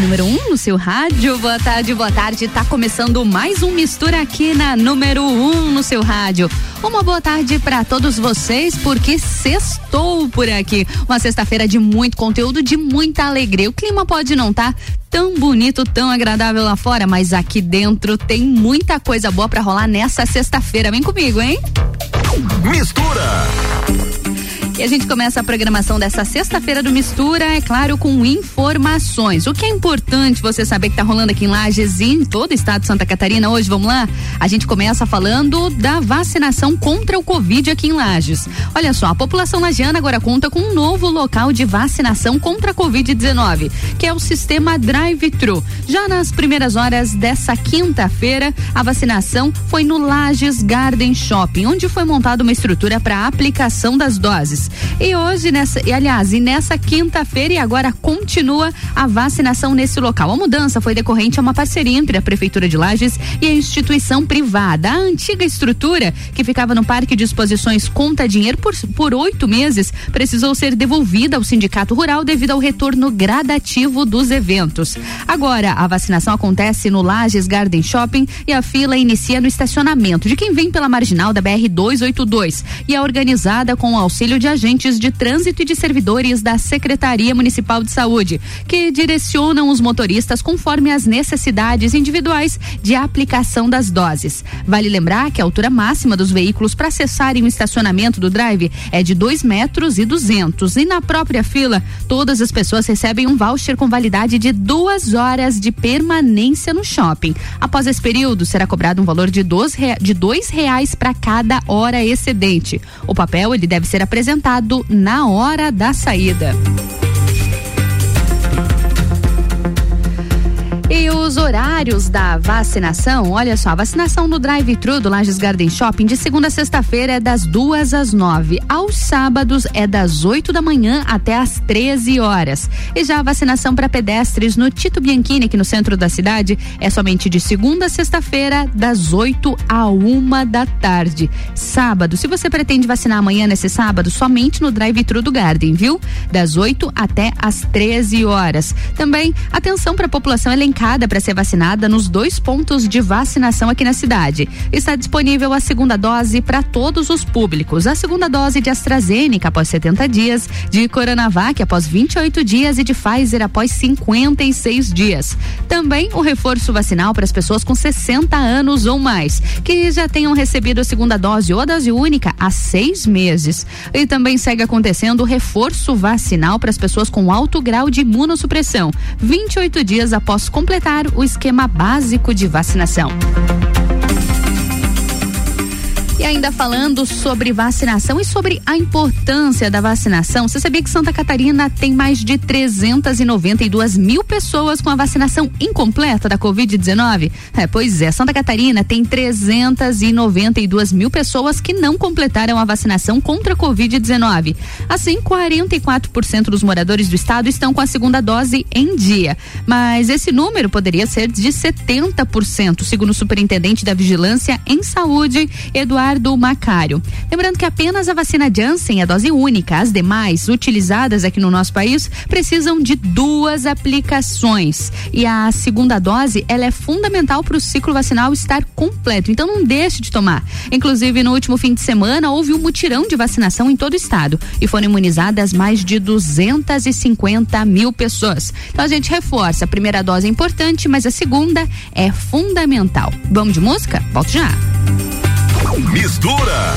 número 1 um no seu rádio. Boa tarde, boa tarde. Tá começando mais um Mistura aqui na número 1 um no seu rádio. Uma boa tarde para todos vocês, porque sextou por aqui. Uma sexta-feira de muito conteúdo, de muita alegria. O clima pode não estar tá tão bonito, tão agradável lá fora, mas aqui dentro tem muita coisa boa para rolar nessa sexta-feira. Vem comigo, hein? Mistura. E a gente começa a programação dessa sexta-feira do Mistura, é claro, com informações. O que é importante você saber que está rolando aqui em Lages e em todo o estado de Santa Catarina hoje, vamos lá? A gente começa falando da vacinação contra o Covid aqui em Lages. Olha só, a população lagiana agora conta com um novo local de vacinação contra a Covid-19, que é o sistema Drive-Thru. Já nas primeiras horas dessa quinta-feira, a vacinação foi no Lages Garden Shopping, onde foi montada uma estrutura para aplicação das doses. E hoje, nessa, e aliás, e nessa quinta-feira e agora continua a vacinação nesse local. A mudança foi decorrente a uma parceria entre a Prefeitura de Lages e a instituição privada. A antiga estrutura, que ficava no Parque de Exposições Conta Dinheiro por, por oito meses, precisou ser devolvida ao Sindicato Rural devido ao retorno gradativo dos eventos. Agora, a vacinação acontece no Lages Garden Shopping e a fila inicia no estacionamento de quem vem pela marginal da BR 282 e é organizada com o auxílio de de trânsito e de servidores da Secretaria Municipal de Saúde, que direcionam os motoristas conforme as necessidades individuais de aplicação das doses. Vale lembrar que a altura máxima dos veículos para acessarem o estacionamento do drive é de 2 metros e 200 e na própria fila todas as pessoas recebem um voucher com validade de duas horas de permanência no shopping. Após esse período será cobrado um valor de dois, de dois reais para cada hora excedente. O papel ele deve ser apresentado apresentado na hora da saída. E os horários da vacinação, olha só, a vacinação no drive-thru do Lages Garden Shopping de segunda a sexta-feira é das duas às nove. Aos sábados é das 8 da manhã até às 13 horas. E já a vacinação para pedestres no Tito Bianchini, aqui no centro da cidade, é somente de segunda a sexta-feira, das 8 a uma da tarde. Sábado, se você pretende vacinar amanhã nesse sábado, somente no drive-thru do Garden, viu? Das 8 até às 13 horas. Também atenção para a população elencada para ser vacinada nos dois pontos de vacinação aqui na cidade. Está disponível a segunda dose para todos os públicos. A segunda dose de AstraZeneca após 70 dias, de Coronavac após 28 dias e de Pfizer após 56 dias. Também o reforço vacinal para as pessoas com 60 anos ou mais, que já tenham recebido a segunda dose ou a dose única há seis meses. E também segue acontecendo o reforço vacinal para as pessoas com alto grau de imunossupressão, 28 dias após completar completar o esquema básico de vacinação. E ainda falando sobre vacinação e sobre a importância da vacinação, você sabia que Santa Catarina tem mais de 392 mil pessoas com a vacinação incompleta da Covid-19? É, pois é, Santa Catarina tem 392 mil pessoas que não completaram a vacinação contra a Covid-19. Assim, 44% dos moradores do estado estão com a segunda dose em dia. Mas esse número poderia ser de 70%, segundo o superintendente da Vigilância em Saúde, Eduardo do Macário. Lembrando que apenas a vacina Janssen é dose única. As demais, utilizadas aqui no nosso país, precisam de duas aplicações. E a segunda dose, ela é fundamental para o ciclo vacinal estar completo. Então não deixe de tomar. Inclusive, no último fim de semana, houve um mutirão de vacinação em todo o estado. E foram imunizadas mais de 250 mil pessoas. Então a gente reforça. A primeira dose é importante, mas a segunda é fundamental. Vamos de música? Volto já. Mistura.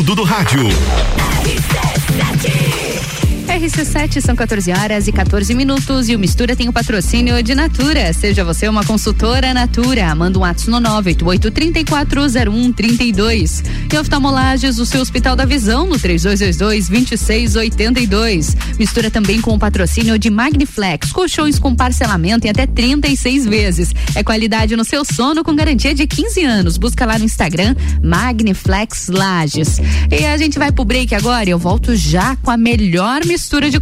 Conteúdo do rádio. RC7 são 14 horas e 14 minutos e o Mistura tem o patrocínio de Natura. Seja você uma consultora Natura. Manda um ato no 988-340132. E oftalmolages, o seu Hospital da Visão no 3222-2682. Mistura também com o patrocínio de Magniflex. Colchões com parcelamento em até 36 vezes. É qualidade no seu sono com garantia de 15 anos. Busca lá no Instagram Magniflex Lages. E a gente vai pro break agora e eu volto já com a melhor mistura de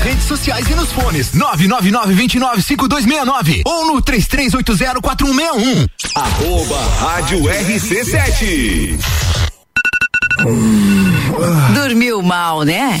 redes sociais e nos fones. 999-295269 ou no 33804161. Arroba Rádio RC7. Dormiu mal, né?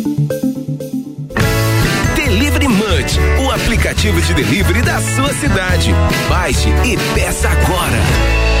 Aplicativo de delivery da sua cidade. Baixe e peça agora.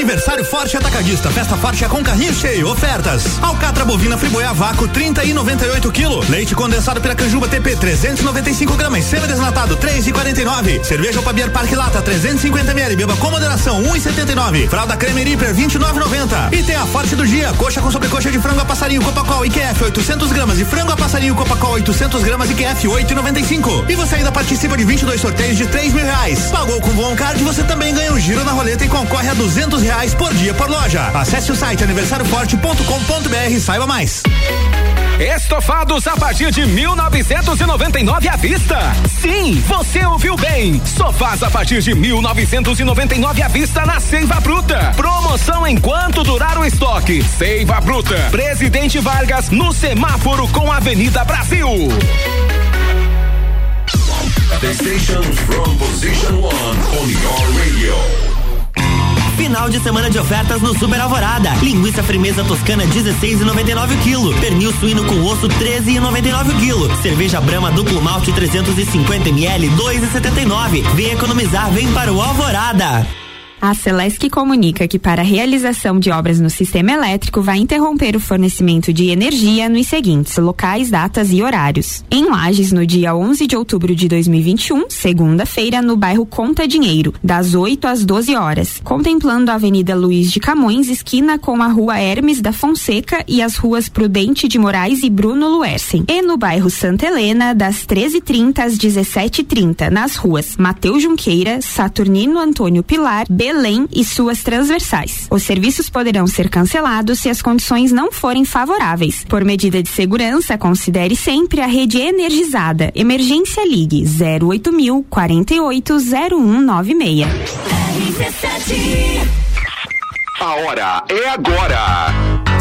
Aniversário Forte Atacadista. Festa Forte é com carrinho cheio. Ofertas. Alcatra bovina friboia vácuo 30 e 98 kg. Leite condensado Piracanjuba TP 395 gramas. Cera desnatado 3 e 49. Cerveja Pabier Parque Lata 350 ml. Beba com moderação 1 e 79. Fralda Creme Reaper 29,90. E tem a Forte do dia. Coxa com sobrecoxa de frango a passarinho Copacol IQF 800 gramas e frango a passarinho Copacol 800 gramas IQF 8,95. E você ainda participa de 22 sorteios de 3 mil reais. Pagou com o Card, você também ganha um giro na roleta e concorre a 200 reais por dia por loja. Acesse o site aniversarioforte.com.br e saiba mais. Estofados a partir de 1999 à vista. Sim, você ouviu bem. Sofás a partir de 1999 à vista na Seiva Bruta. Promoção enquanto durar o estoque. Seiva Bruta. Presidente Vargas no semáforo com Avenida Brasil. The station from position one on your radio. Final de semana de ofertas no Super Alvorada. Linguiça firmeza toscana 16,99 kg. Pernil suíno com osso 13,99 kg. Cerveja Brama duplo malte 350 ml 2,79. Vem economizar, vem para o Alvorada. A Celesc comunica que para a realização de obras no sistema elétrico vai interromper o fornecimento de energia nos seguintes locais, datas e horários. Em Lages, no dia 11 de outubro de 2021, segunda-feira, no bairro Conta Dinheiro, das 8 às 12 horas, contemplando a Avenida Luiz de Camões, esquina com a Rua Hermes da Fonseca e as ruas Prudente de Moraes e Bruno Luersen. E no bairro Santa Helena, das 13h30 às 17h30, nas ruas Mateus Junqueira, Saturnino Antônio Pilar, B Belém e suas transversais. Os serviços poderão ser cancelados se as condições não forem favoráveis. Por medida de segurança, considere sempre a rede energizada. Emergência Ligue 08000 480196. A hora é agora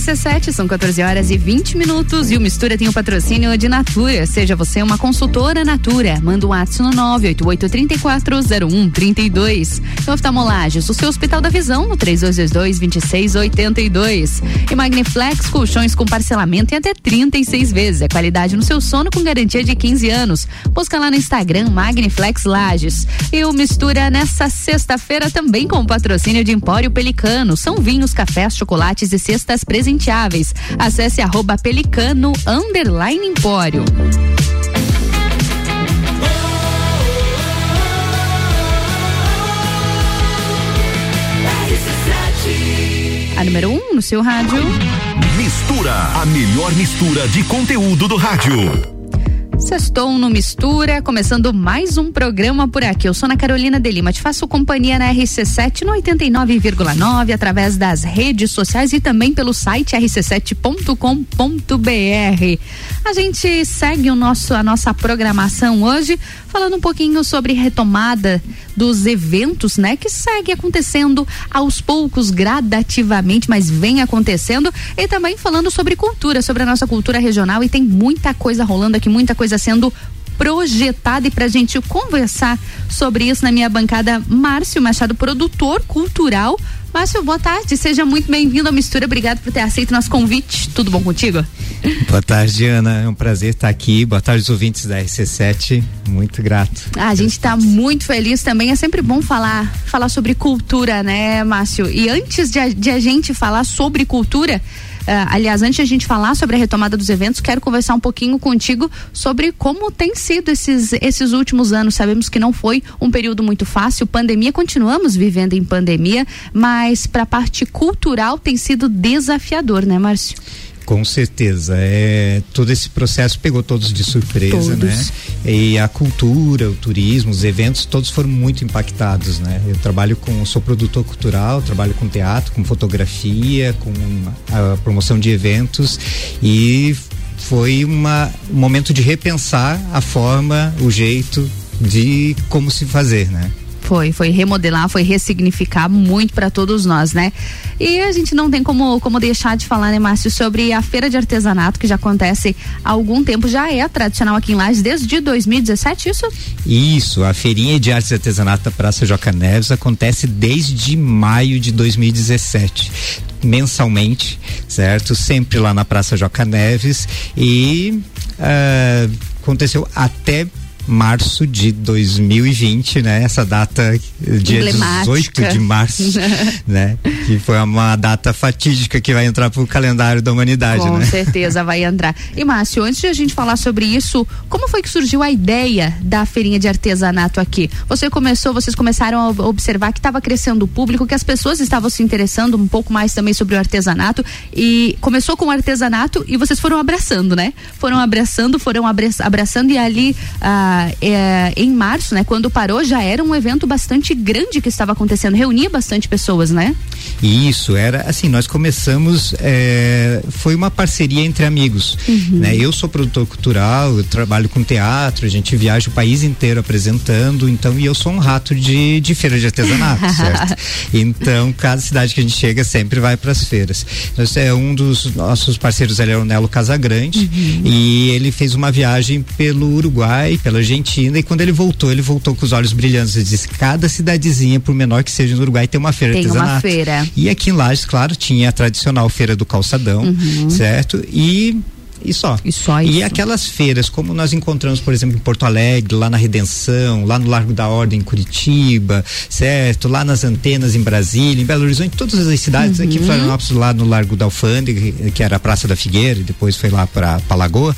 RC7, são 14 horas e 20 minutos e o Mistura tem o patrocínio de Natura. Seja você uma consultora Natura. Manda um WhatsApp no 988340132. Oftalmolages, o seu Hospital da Visão no 3222-2682. E Magniflex, colchões com parcelamento em até 36 vezes. É qualidade no seu sono com garantia de 15 anos. Busca lá no Instagram Magniflex Lages. E o Mistura nessa sexta-feira também com o patrocínio de Empório Pelicano. São vinhos, cafés, chocolates e cestas presentes presenteáveis. Acesse arroba pelicano underline empório. A número 1 um no seu rádio. Mistura, a melhor mistura de conteúdo do rádio. Sextou no Mistura, começando mais um programa por aqui. Eu sou Ana Carolina de Lima, te faço companhia na RC7 no 89,9 através das redes sociais e também pelo site rc7.com.br. A gente segue o nosso a nossa programação hoje falando um pouquinho sobre retomada dos eventos, né, que segue acontecendo aos poucos, gradativamente, mas vem acontecendo e também falando sobre cultura, sobre a nossa cultura regional e tem muita coisa rolando aqui, muita coisa sendo projetada e para a gente conversar sobre isso na minha bancada, Márcio Machado, produtor cultural. Márcio, boa tarde, seja muito bem-vindo à Mistura, obrigado por ter aceito nosso convite, tudo bom contigo? Boa tarde, Ana, é um prazer estar aqui, boa tarde os ouvintes da RC7, muito grato. Ah, a gente está muito feliz também, é sempre bom falar, falar sobre cultura, né, Márcio? E antes de de a gente falar sobre cultura, aliás, antes de a gente falar sobre a retomada dos eventos, quero conversar um pouquinho contigo sobre como tem sido esses, esses últimos anos. Sabemos que não foi um período muito fácil, pandemia, continuamos vivendo em pandemia, mas para a parte cultural tem sido desafiador, né, Márcio? Com certeza. É, todo esse processo pegou todos de surpresa, todos. né? E a cultura, o turismo, os eventos, todos foram muito impactados, né? Eu trabalho com, sou produtor cultural, trabalho com teatro, com fotografia, com a promoção de eventos e foi uma, um momento de repensar a forma, o jeito de como se fazer, né? Foi, foi remodelar, foi ressignificar muito para todos nós, né? E a gente não tem como, como deixar de falar, né, Márcio, sobre a feira de artesanato que já acontece há algum tempo, já é tradicional aqui em Lages desde 2017, isso? Isso, a feirinha de artes e artesanato da Praça Joca Neves acontece desde maio de 2017 mensalmente, certo? Sempre lá na Praça Joca Neves e uh, aconteceu até março de 2020, né? Essa data dia 18 de março, né? Que foi uma data fatídica que vai entrar pro calendário da humanidade, Com né? certeza vai entrar. E Márcio, antes de a gente falar sobre isso, como foi que surgiu a ideia da feirinha de artesanato aqui? Você começou, vocês começaram a observar que estava crescendo o público, que as pessoas estavam se interessando um pouco mais também sobre o artesanato e começou com o artesanato e vocês foram abraçando, né? Foram abraçando, foram abraçando e ali ah, é, em março, né? Quando parou, já era um evento bastante grande que estava acontecendo, reunia bastante pessoas, né? Isso, era assim, nós começamos, é, foi uma parceria entre amigos, uhum. né? Eu sou produtor cultural, eu trabalho com teatro, a gente viaja o país inteiro apresentando, então, e eu sou um rato de, de feira de artesanato, certo? Então, cada cidade que a gente chega sempre vai para as feiras. Nós, é um dos nossos parceiros, ele é o Nelo Casagrande, uhum. e ele fez uma viagem pelo Uruguai, pela Argentina, e quando ele voltou, ele voltou com os olhos brilhantes e disse: cada cidadezinha, por menor que seja no Uruguai, tem uma feira tem artesanato. Uma feira. E aqui em Lages, claro, tinha a tradicional feira do calçadão, uhum. certo? E e só. E só isso. E aquelas feiras, como nós encontramos, por exemplo, em Porto Alegre, lá na Redenção, lá no Largo da Ordem em Curitiba, certo? Lá nas antenas em Brasília, em Belo Horizonte, todas as cidades, uhum. aqui em Florianópolis, lá no Largo da Alfândega, que era a Praça da Figueira, e depois foi lá para a Lagoa,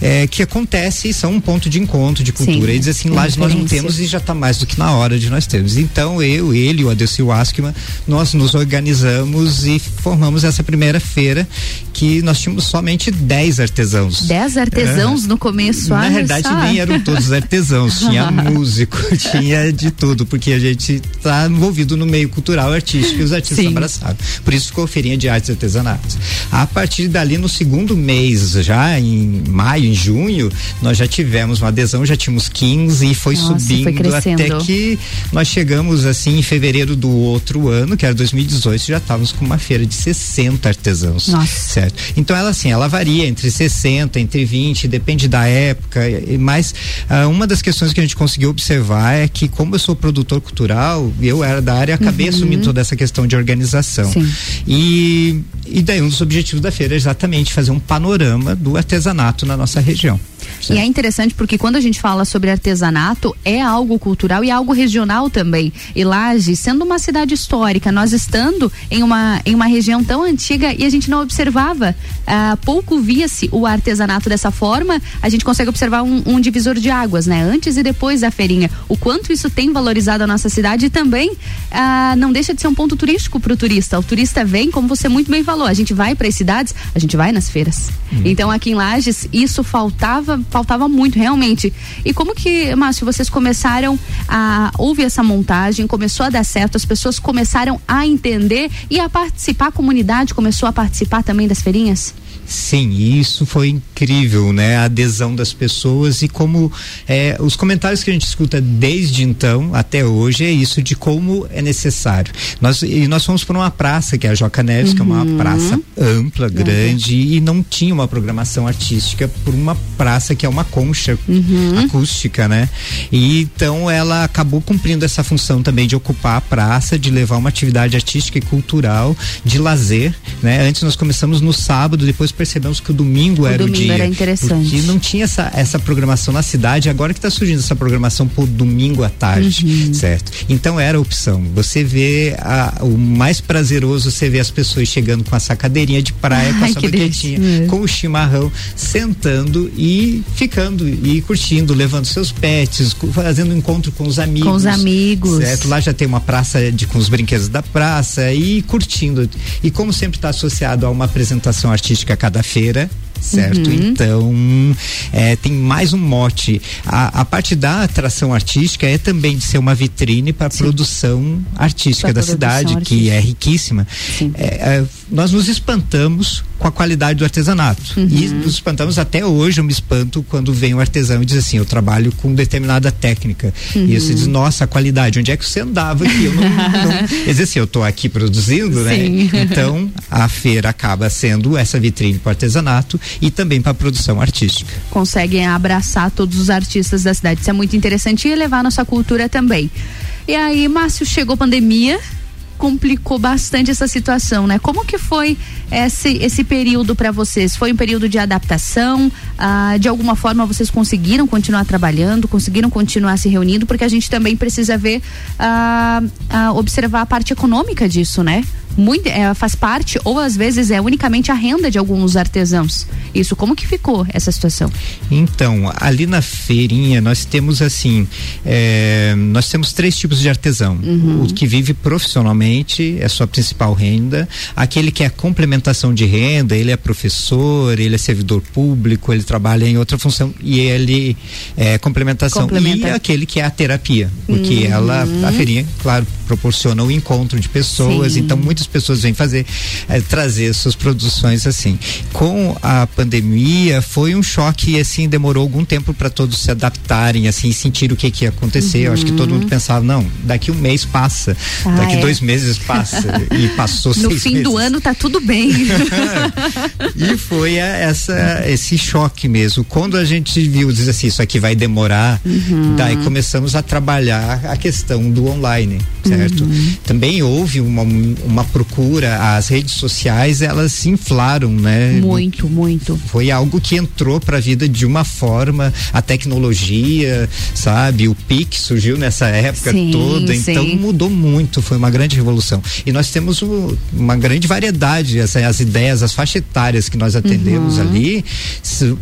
é, que acontece e são um ponto de encontro de cultura. Sim, e diz assim, lá nós não temos e já está mais do que na hora de nós termos. Então, eu, ele, o Adelcio Askman, nós nos organizamos e formamos essa primeira feira que nós tínhamos somente 10 artesãos. Dez artesãos é. no começo, Na verdade, só. nem eram todos artesãos, tinha músico, tinha de tudo, porque a gente está envolvido no meio cultural artístico e os artistas Sim. abraçaram. Por isso ficou feirinha de artes e artesanatos. A partir dali, no segundo mês, já em maio, em junho, nós já tivemos uma adesão, já tínhamos 15 e foi Nossa, subindo foi até que nós chegamos assim em fevereiro do outro ano, que era 2018, já estávamos com uma feira de 60 artesãos. Nossa. Certo. Então ela assim, ela varia entre 60, entre 20, depende da época, mas uh, uma das questões que a gente conseguiu observar é que como eu sou produtor cultural, eu era da área, acabei uhum. assumindo toda essa questão de organização. Sim. E e daí um dos objetivos da feira é exatamente fazer um panorama do artesanato na nossa região. Certo. E é interessante porque quando a gente fala sobre artesanato, é algo cultural e algo regional também. E Laje, sendo uma cidade histórica, nós estando em uma, em uma região tão antiga e a gente não observava, uh, pouco via-se o artesanato dessa forma, a gente consegue observar um, um, divisor de águas, né? Antes e depois da feirinha. O quanto isso tem valorizado a nossa cidade e também uh, não deixa de ser um ponto turístico para o turista. O turista vem, como você muito bem falou, a gente vai para as cidades, a gente vai nas feiras. Hum. Então aqui em Lages, isso faltava faltava, faltava muito, realmente. E como que, Márcio, vocês começaram a ouvir essa montagem, começou a dar certo, as pessoas começaram a entender e a participar, a comunidade começou a participar também das feirinhas? Sim, isso foi incrível, né? A adesão das pessoas e como é, os comentários que a gente escuta desde então até hoje é isso de como é necessário. Nós e nós fomos para uma praça que é a Joca Neves, uhum. que é uma uhum. praça ampla, grande uhum. e não tinha uma programação artística por uma praça que é uma concha uhum. acústica, né? E então ela acabou cumprindo essa função também de ocupar a praça, de levar uma atividade artística e cultural, de lazer, né? Antes nós começamos no sábado, depois percebemos que o domingo o era domingo o dia. Era interessante. Porque não tinha essa, essa programação na cidade, agora que está surgindo essa programação por domingo à tarde, uhum. certo? Então era a opção. Você vê a, o mais prazeroso, você vê as pessoas chegando com a sacadeirinha de praia, com a sua baquetinha, com o chimarrão, sentando e ficando e curtindo, levando seus pets, fazendo um encontro com os amigos. Com os amigos. Certo? Lá já tem uma praça de, com os brinquedos da praça e curtindo. E como sempre está associado a uma apresentação artística cada feira certo? Uhum. Então, é, tem mais um mote. A, a, parte da atração artística é também de ser uma vitrine para a produção artística pra da produção cidade, artística. que é riquíssima. É, é, nós nos espantamos com a qualidade do artesanato. Uhum. E nos espantamos até hoje, eu me espanto quando vem um artesão e diz assim, eu trabalho com determinada técnica. Uhum. E você diz, nossa, a qualidade, onde é que você andava que eu não, não... Quer dizer assim, eu estou aqui produzindo, né? Sim. né? Então, a feira acaba sendo essa vitrine para o artesanato e também para a produção artística. Conseguem abraçar todos os artistas da cidade. Isso é muito interessante e levar nossa cultura também. E aí, Márcio, chegou a pandemia, complicou bastante essa situação, né? Como que foi esse, esse período para vocês? Foi um período de adaptação? Ah, de alguma forma vocês conseguiram continuar trabalhando, conseguiram continuar se reunindo? Porque a gente também precisa ver, ah, ah, observar a parte econômica disso, né? Muito, é, faz parte ou às vezes é unicamente a renda de alguns artesãos. Isso como que ficou essa situação? Então, ali na feirinha nós temos assim, é, nós temos três tipos de artesão. Uhum. O que vive profissionalmente é sua principal renda, aquele que é complementação de renda, ele é professor, ele é servidor público, ele trabalha em outra função e ele é complementação Complementa. e aquele que é a terapia, porque uhum. ela a feirinha, claro, proporciona o encontro de pessoas, Sim. então muitos muitas pessoas vêm fazer, é, trazer suas produções assim. Com a pandemia, foi um choque assim, demorou algum tempo para todos se adaptarem, assim, sentir o que, que ia acontecer. Uhum. Eu acho que todo mundo uhum. pensava, não, daqui um mês passa, ah, daqui é. dois meses passa, e passou no seis meses. No fim do ano tá tudo bem. e foi a, essa, esse choque mesmo. Quando a gente viu, diz assim, isso aqui vai demorar, uhum. daí começamos a trabalhar a questão do online, certo? Uhum. Também houve uma, uma procura, as redes sociais, elas se inflaram, né? Muito, muito. Foi algo que entrou para a vida de uma forma, a tecnologia, sabe? O Pix surgiu nessa época sim, toda, então sim. mudou muito, foi uma grande revolução. E nós temos o, uma grande variedade, as, as ideias, as faixas etárias que nós atendemos uhum. ali,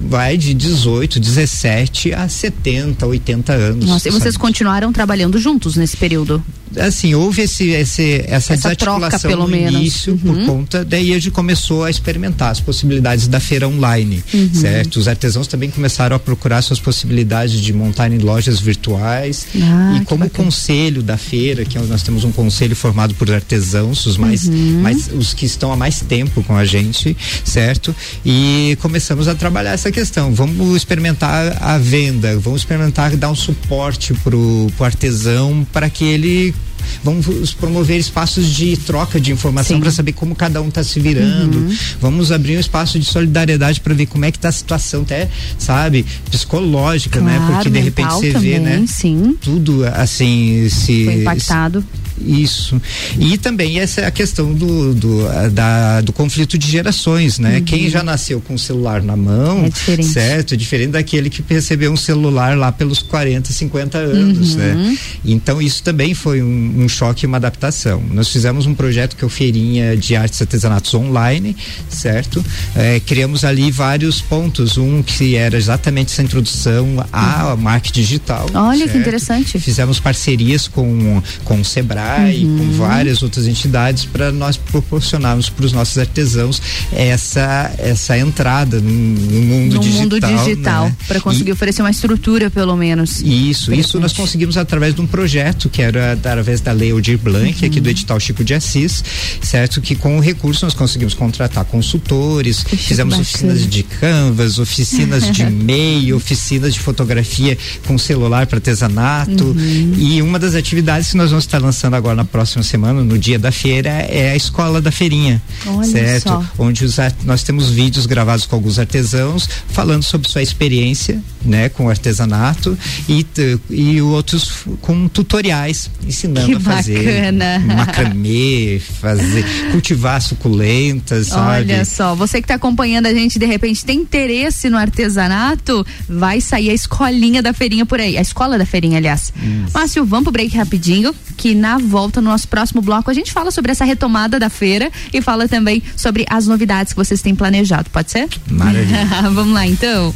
vai de 18, 17 a 70, 80 anos. Nossa, e vocês continuaram trabalhando juntos nesse período? assim, houve esse, esse, essa, essa desarticulação troca, no menos. início uhum. por conta, daí a gente começou a experimentar as possibilidades da feira online, uhum. certo? Os artesãos também começaram a procurar suas possibilidades de montar em lojas virtuais ah, e como conselho da feira, que nós temos um conselho formado por artesãos, os mais, uhum. mais os que estão há mais tempo com a gente, certo? E começamos a trabalhar essa questão. Vamos experimentar a venda, vamos experimentar dar um suporte pro, pro artesão para que ele Vamos promover espaços de troca de informação para saber como cada um está se virando. Uhum. Vamos abrir um espaço de solidariedade para ver como é que está a situação, até, sabe, psicológica, claro, né? Porque de repente você também, vê, né? Sim. Tudo assim se. Foi impactado. Isso. E também essa é a questão do, do, da, do conflito de gerações, né? Uhum. Quem já nasceu com o celular na mão, é diferente. certo? É diferente daquele que recebeu um celular lá pelos 40, 50 anos, né? uhum. né? Então isso também foi um, um choque e uma adaptação. Nós fizemos um projeto que é o Feirinha de Artes e Artesanatos Online, certo? É, criamos ali vários pontos. Um que era exatamente essa introdução à uhum. marketing digital. Olha certo? que interessante. Fizemos parcerias com, com o Sebrae, uhum. com várias outras entidades para nós proporcionarmos para os nossos artesãos essa, essa entrada no, no mundo no digital. mundo digital, né? para conseguir e, oferecer uma estrutura, pelo menos. Isso, isso nós conseguimos através de um projeto que era através da Lei Aldir Blanc, uhum. aqui do edital Chico de Assis, certo? Que com o recurso nós conseguimos contratar consultores, fizemos bacana. oficinas de canvas, oficinas de e-mail, oficinas de fotografia com celular para artesanato. Uhum. E uma das atividades que nós vamos estar lançando agora na próxima semana, no dia da feira, é a escola da feirinha. Olha certo? Só. Onde os, nós temos vídeos gravados com alguns artesãos falando sobre sua experiência, né, com o artesanato e, e outros com tutoriais ensinando que a fazer macramê, fazer, cultivar suculentas, Olha sabe? só, você que está acompanhando a gente, de repente tem interesse no artesanato, vai sair a escolinha da feirinha por aí, a escola da feirinha, aliás. Isso. Márcio, vamos pro break rapidinho, que na volta, no nosso próximo bloco, a gente fala sobre essa retomada da feira e fala também sobre as novidades que vocês têm planejado, pode ser? Maravilha. vamos lá então.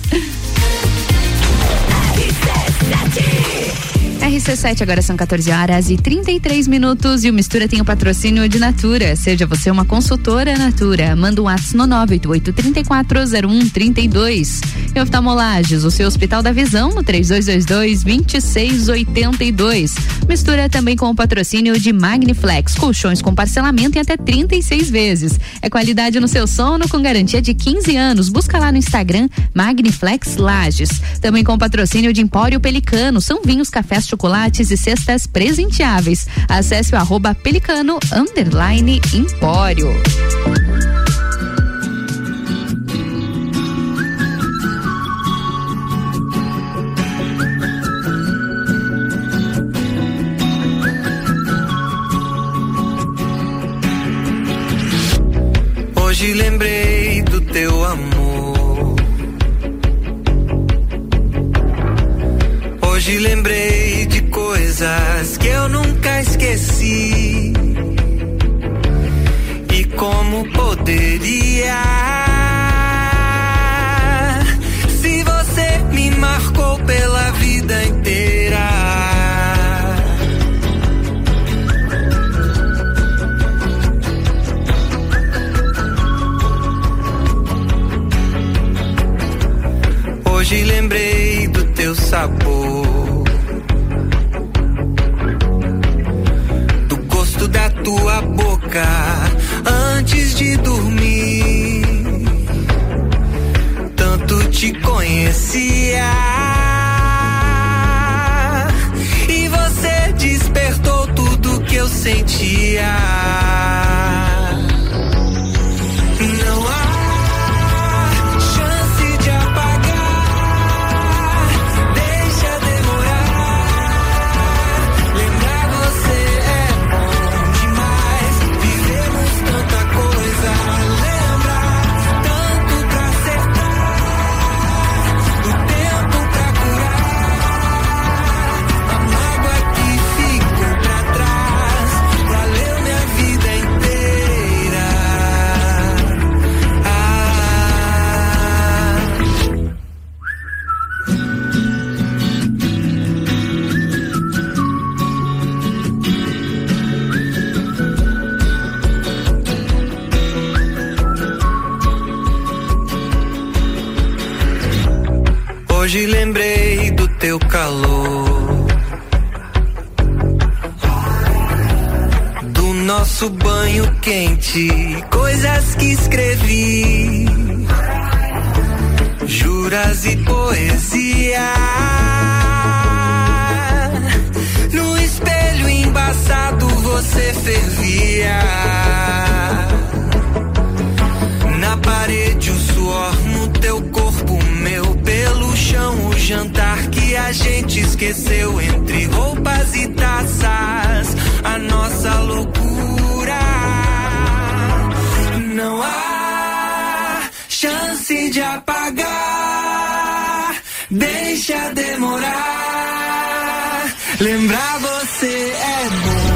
RC7, agora são 14 horas e 33 minutos e o Mistura tem o patrocínio de Natura. Seja você uma consultora Natura. Manda um WhatsApp no 988-340132. E oftalmolages, o seu Hospital da Visão no 3222-2682. Mistura também com o patrocínio de Magniflex, colchões com parcelamento em até 36 vezes. É qualidade no seu sono com garantia de 15 anos. Busca lá no Instagram Magniflex Lages. Também com o patrocínio de Empório Pelicano, são vinhos, cafés, chocolates e cestas presenteáveis. Acesse o arroba pelicano underline empório. Hoje lembrei do teu amor. Hoje lembrei coisas que eu nunca esqueci. E como poderia? Se você me marcou pela vida inteira. Hoje lembrei do teu sabor, tua boca antes de dormir. Tanto te conhecia. E você despertou tudo que eu sentia. Quente, coisas que escrevi, juras e poesia. No espelho embaçado você fervia. Na parede o suor, no teu corpo, meu pelo chão, o jantar que a gente esqueceu entre roupas e taças, a nossa loucura. Não há chance de apagar, deixa demorar. Lembrar você é bom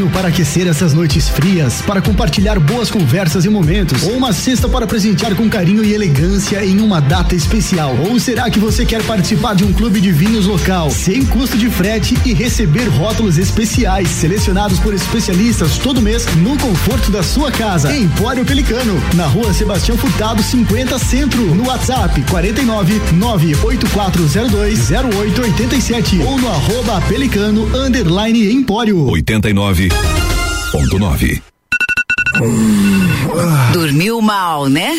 vinho para aquecer essas noites frias, para compartilhar boas conversas e momentos, ou uma cesta para presentear com carinho e elegância em uma data especial? Ou será que você quer participar de um clube de vinhos local, sem custo de frete e receber rótulos especiais selecionados por especialistas todo mês no conforto da sua casa? Empório Pelicano, na rua Sebastião Furtado, 50 Centro, no WhatsApp 49 98402 0887 ou no arroba Pelicano Empório 89 107.9. Dormiu mal, né?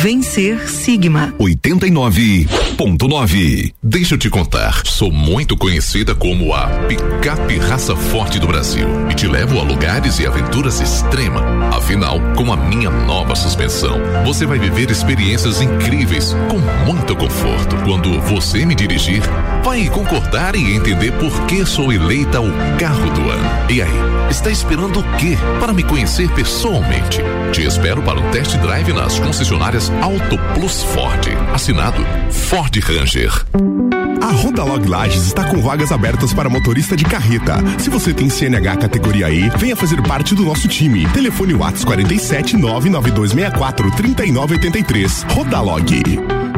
Vencer Sigma. 89.9. Deixa eu te contar. Sou muito conhecida como a picape raça forte do Brasil e te levo a lugares e aventuras extrema. Afinal, com a minha nova suspensão, você vai viver experiências incríveis com muito conforto. Quando você me dirigir, vai concordar e entender por que sou eleita o carro do ano. E aí, está esperando o quê para me conhecer pessoalmente? Te espero para o test drive nas concessionárias Auto Plus Ford. Assinado Ford Ranger. A Rodalog Lages está com vagas abertas para motorista de carreta. Se você tem CNH categoria E, venha fazer parte do nosso time. Telefone Whats 47 99264 3983. Rodalog.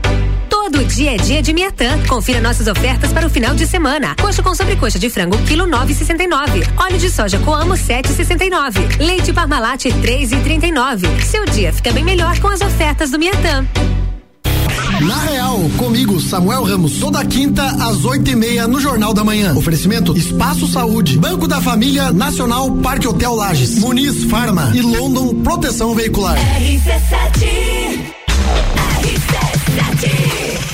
Todo dia é dia de Miatã. Confira nossas ofertas para o final de semana. Coxa com sobrecoxa de frango, quilo 9,69. Óleo de soja Coamo, 7,69. Leite Parmalat, 3,39. Seu dia fica bem melhor com as ofertas do Miatã. Na Real, comigo, Samuel Ramos, toda quinta às oito e meia no Jornal da Manhã. Oferecimento Espaço Saúde, Banco da Família Nacional Parque Hotel Lages, Muniz Farma e London Proteção Veicular. RC7 RC7, Versace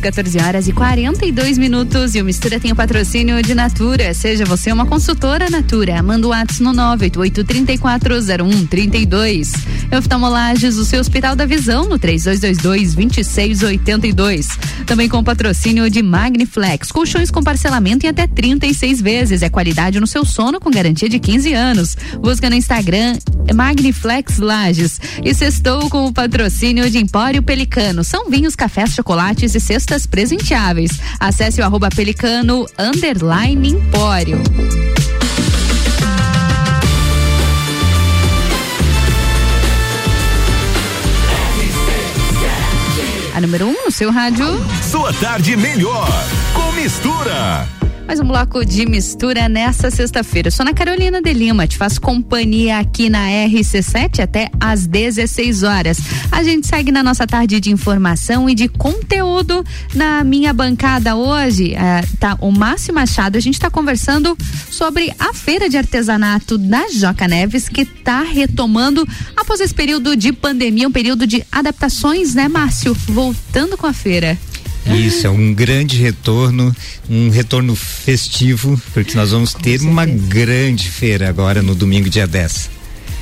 14 horas e 42 minutos. E o Mistura tem o patrocínio de Natura. Seja você uma consultora Natura. Manda o WhatsApp no 988-340132. Oftalmolages, o seu Hospital da Visão, no 3222-2682. Também com patrocínio de Magniflex. Colchões com parcelamento em até 36 vezes. É qualidade no seu sono com garantia de 15 anos. Busca no Instagram Magniflex Lages. E sextou com o patrocínio de Empório Pelicano. São vinhos, cafés, chocolates e cestas presenteáveis. Acesse o arroba pelicano underline empório. A número 1 um no seu rádio. Sua tarde melhor com mistura. Mais um bloco de mistura nessa sexta-feira. Sou na Carolina de Lima, te faço companhia aqui na RC7 até às 16 horas. A gente segue na nossa tarde de informação e de conteúdo na minha bancada hoje. É, tá o Márcio Machado. A gente está conversando sobre a feira de artesanato da Joca Neves, que está retomando após esse período de pandemia, um período de adaptações, né, Márcio? Voltando com a feira. Isso, é um grande retorno, um retorno festivo, porque nós vamos ter uma grande feira agora no domingo, dia 10.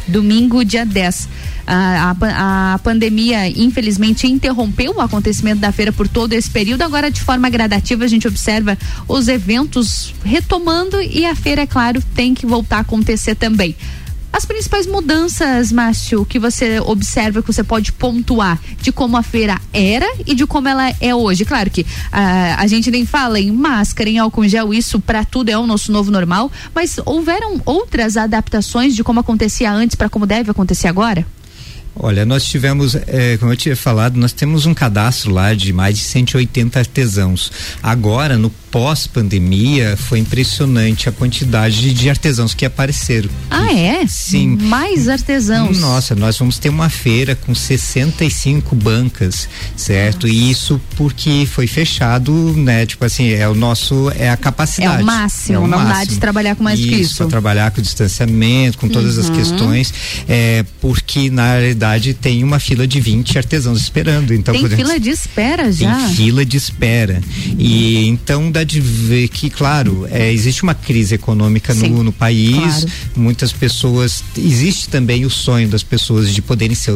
Domingo, dia 10. A, a, a, pandemia, infelizmente, interrompeu o acontecimento da feira por todo esse período. Agora, de forma gradativa, a gente observa os eventos retomando e a feira, é claro, tem que voltar a acontecer também. As principais mudanças, Márcio, que você observa, que você pode pontuar de como a feira era e de como ela é hoje. Claro que uh, a gente nem fala em máscara, em álcool gel, isso para tudo é o nosso novo normal, mas houveram outras adaptações de como acontecia antes para como deve acontecer agora? Olha, nós tivemos, é, como eu tinha falado, nós temos um cadastro lá de mais de 180 artesãos. Agora, no pós-pandemia, foi impressionante a quantidade de artesãos que apareceram. Ah, é? Sim. Mais artesãos. Nossa, nós vamos ter uma feira com 65 bancas, certo? E isso porque foi fechado, né? Tipo assim, é o nosso, é a capacidade. É o máximo, é o não máximo. dá de trabalhar com mais isso, que isso. trabalhar com distanciamento, com todas uhum. as questões, é, porque na realidade tem uma fila de 20 artesãos esperando. Então, tem podemos, fila de espera já? Tem fila de espera. E então dá de ver que, claro, é, existe uma crise econômica no, no, país, claro. muitas pessoas, existe também o sonho das pessoas de poderem ser,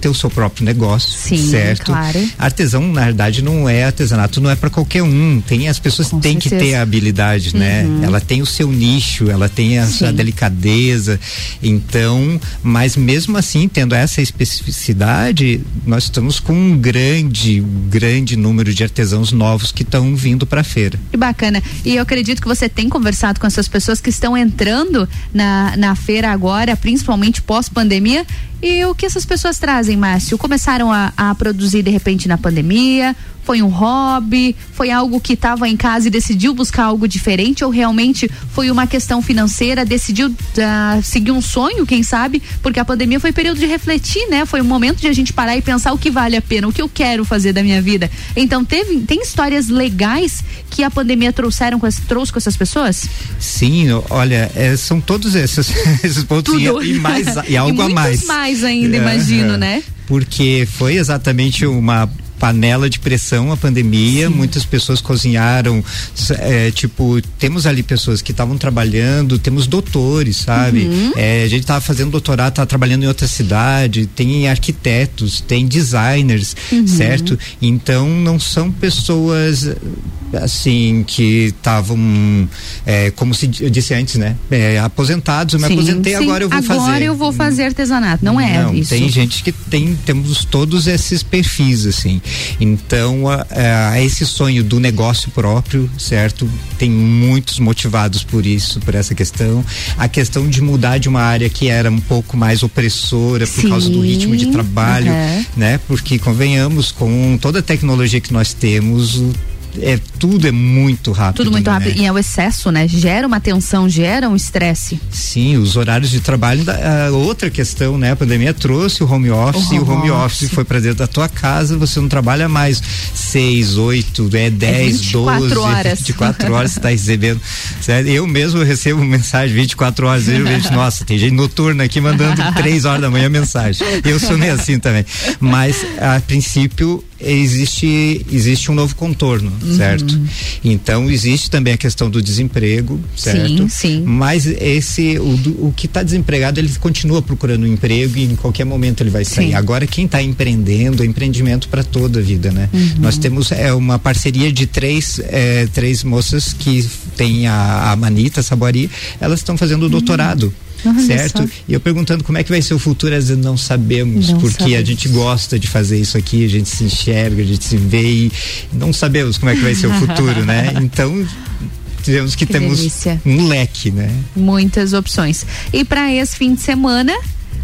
ter o seu próprio negócio, Sim, certo? Claro. Artesão, na verdade, não é artesanato, não é para qualquer um. Tem as pessoas Com têm certeza. que ter a habilidade, né? uhum. né? Ela tem o seu nicho, ela tem a Sim. sua delicadeza. Então, mas mesmo assim, tendo essa especificidade, nós estamos com um grande, grande número de artesãos novos que estão vindo para a feira. Que bacana. E eu acredito que você tem conversado com essas pessoas que estão entrando na, na feira agora, principalmente pós-pandemia. E o que essas pessoas trazem, Márcio? Começaram a, a produzir de repente na pandemia? Foi um hobby? Foi algo que estava em casa e decidiu buscar algo diferente? Ou realmente foi uma questão financeira? Decidiu uh, seguir um sonho, quem sabe? Porque a pandemia foi período de refletir, né? Foi um momento de a gente parar e pensar o que vale a pena, o que eu quero fazer da minha vida. Então, teve, tem histórias legais que a pandemia trouxeram com, trouxe com essas pessoas? Sim, olha, é, são todos esses, esses pontos Tudo. e, mais e algo e a mais. mais ainda, imagino, né? Porque foi exatamente uma panela de pressão a pandemia, Sim. muitas pessoas cozinharam, é, tipo, temos ali pessoas que estavam trabalhando, temos doutores, sabe? Uhum. É, a gente estava fazendo doutorado, tá trabalhando em outra cidade, tem arquitetos, tem designers, uhum. certo? Então não são pessoas assim que estavam é, como se eu disse antes né é, aposentados eu me sim, aposentei sim. agora eu vou agora fazer agora eu vou fazer artesanato não é não, isso tem gente que tem temos todos esses perfis assim então, a, a, esse sonho do negócio próprio, certo? Tem muitos motivados por isso, por essa questão. A questão de mudar de uma área que era um pouco mais opressora por Sim. causa do ritmo de trabalho, uhum. né? Porque convenhamos com toda a tecnologia que nós temos, é tudo é muito rápido. Tudo muito né? rápido e é o excesso, né? Gera uma tensão, gera um estresse. Sim, os horários de trabalho. Da, outra questão, né? A pandemia trouxe o home office o home e o home office, office foi para dentro da tua casa. Você não trabalha mais seis, oito, é dez, é 24 doze, horas. 24 horas você está recebendo. Certo? Eu mesmo recebo mensagem 24 horas. Eu vejo, nossa, tem gente noturna aqui mandando três horas da manhã mensagem. Eu sou meio assim também. Mas a princípio existe existe um novo contorno, uhum. certo? Então existe também a questão do desemprego, certo? Sim, sim. Mas esse o, o que está desempregado ele continua procurando um emprego e em qualquer momento ele vai sair. Sim. Agora quem está empreendendo, é empreendimento para toda a vida, né? Uhum. Nós temos é uma parceria de três é, três moças que tem a, a Manita Saboari, elas estão fazendo uhum. doutorado Olha certo? Só. E eu perguntando como é que vai ser o futuro, às vezes não sabemos, não porque sabemos. a gente gosta de fazer isso aqui, a gente se enxerga, a gente se vê e não sabemos como é que vai ser o futuro, né? Então, tivemos que, que temos delícia. um leque, né? Muitas opções. E para esse fim de semana,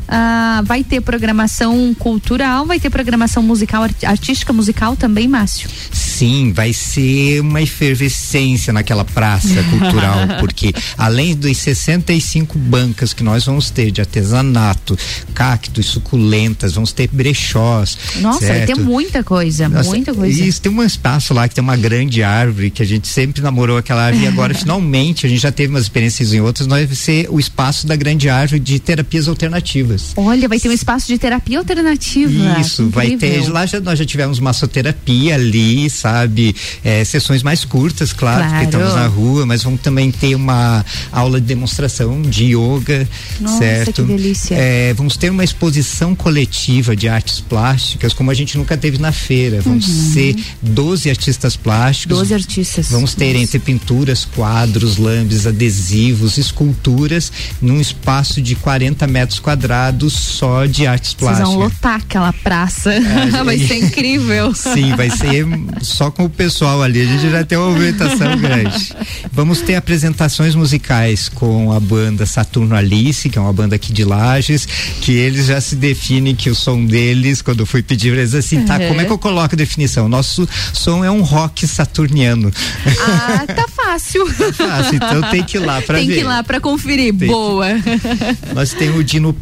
Ah, vai ter programação cultural, vai ter programação musical, artística musical também, Márcio? Sim, vai ser uma efervescência naquela praça cultural, porque além dos 65 bancas que nós vamos ter de artesanato, cactos, suculentas, vamos ter brechós. Nossa, certo? vai ter muita coisa, Nossa, muita coisa. Isso, tem um espaço lá que tem uma grande árvore que a gente sempre namorou aquela árvore e agora finalmente a gente já teve umas experiências em outras, nós vai ser o espaço da grande árvore de terapias alternativas. Olha, vai ter um espaço de terapia alternativa. Isso, vai ter. Lá já, nós já tivemos massoterapia ali, sabe? É, sessões mais curtas, claro, claro, porque estamos na rua, mas vamos também ter uma aula de demonstração de yoga, Nossa, certo? Que delícia. É, vamos ter uma exposição coletiva de artes plásticas, como a gente nunca teve na feira. Vamos uhum. ser 12 artistas plásticos. 12 artistas. Vamos ter Nossa. entre pinturas, quadros, lambes, adesivos, esculturas, num espaço de 40 metros quadrados só de artes plásticas. Vocês vão lotar aquela praça. É, vai ser incrível. Sim, vai ser só com o pessoal ali. A gente já tem uma movimentação grande. Vamos ter apresentações musicais com a banda Saturno Alice, que é uma banda aqui de Lages, que eles já se definem que o som deles, quando eu fui pedir, eles assim, tá, como é que eu coloco a definição? Nosso som é um rock saturniano. Ah, tá fácil. tá fácil, então tem que ir lá pra tem ver. Tem que ir lá pra conferir. Tem Boa. Que... Nós temos o Dino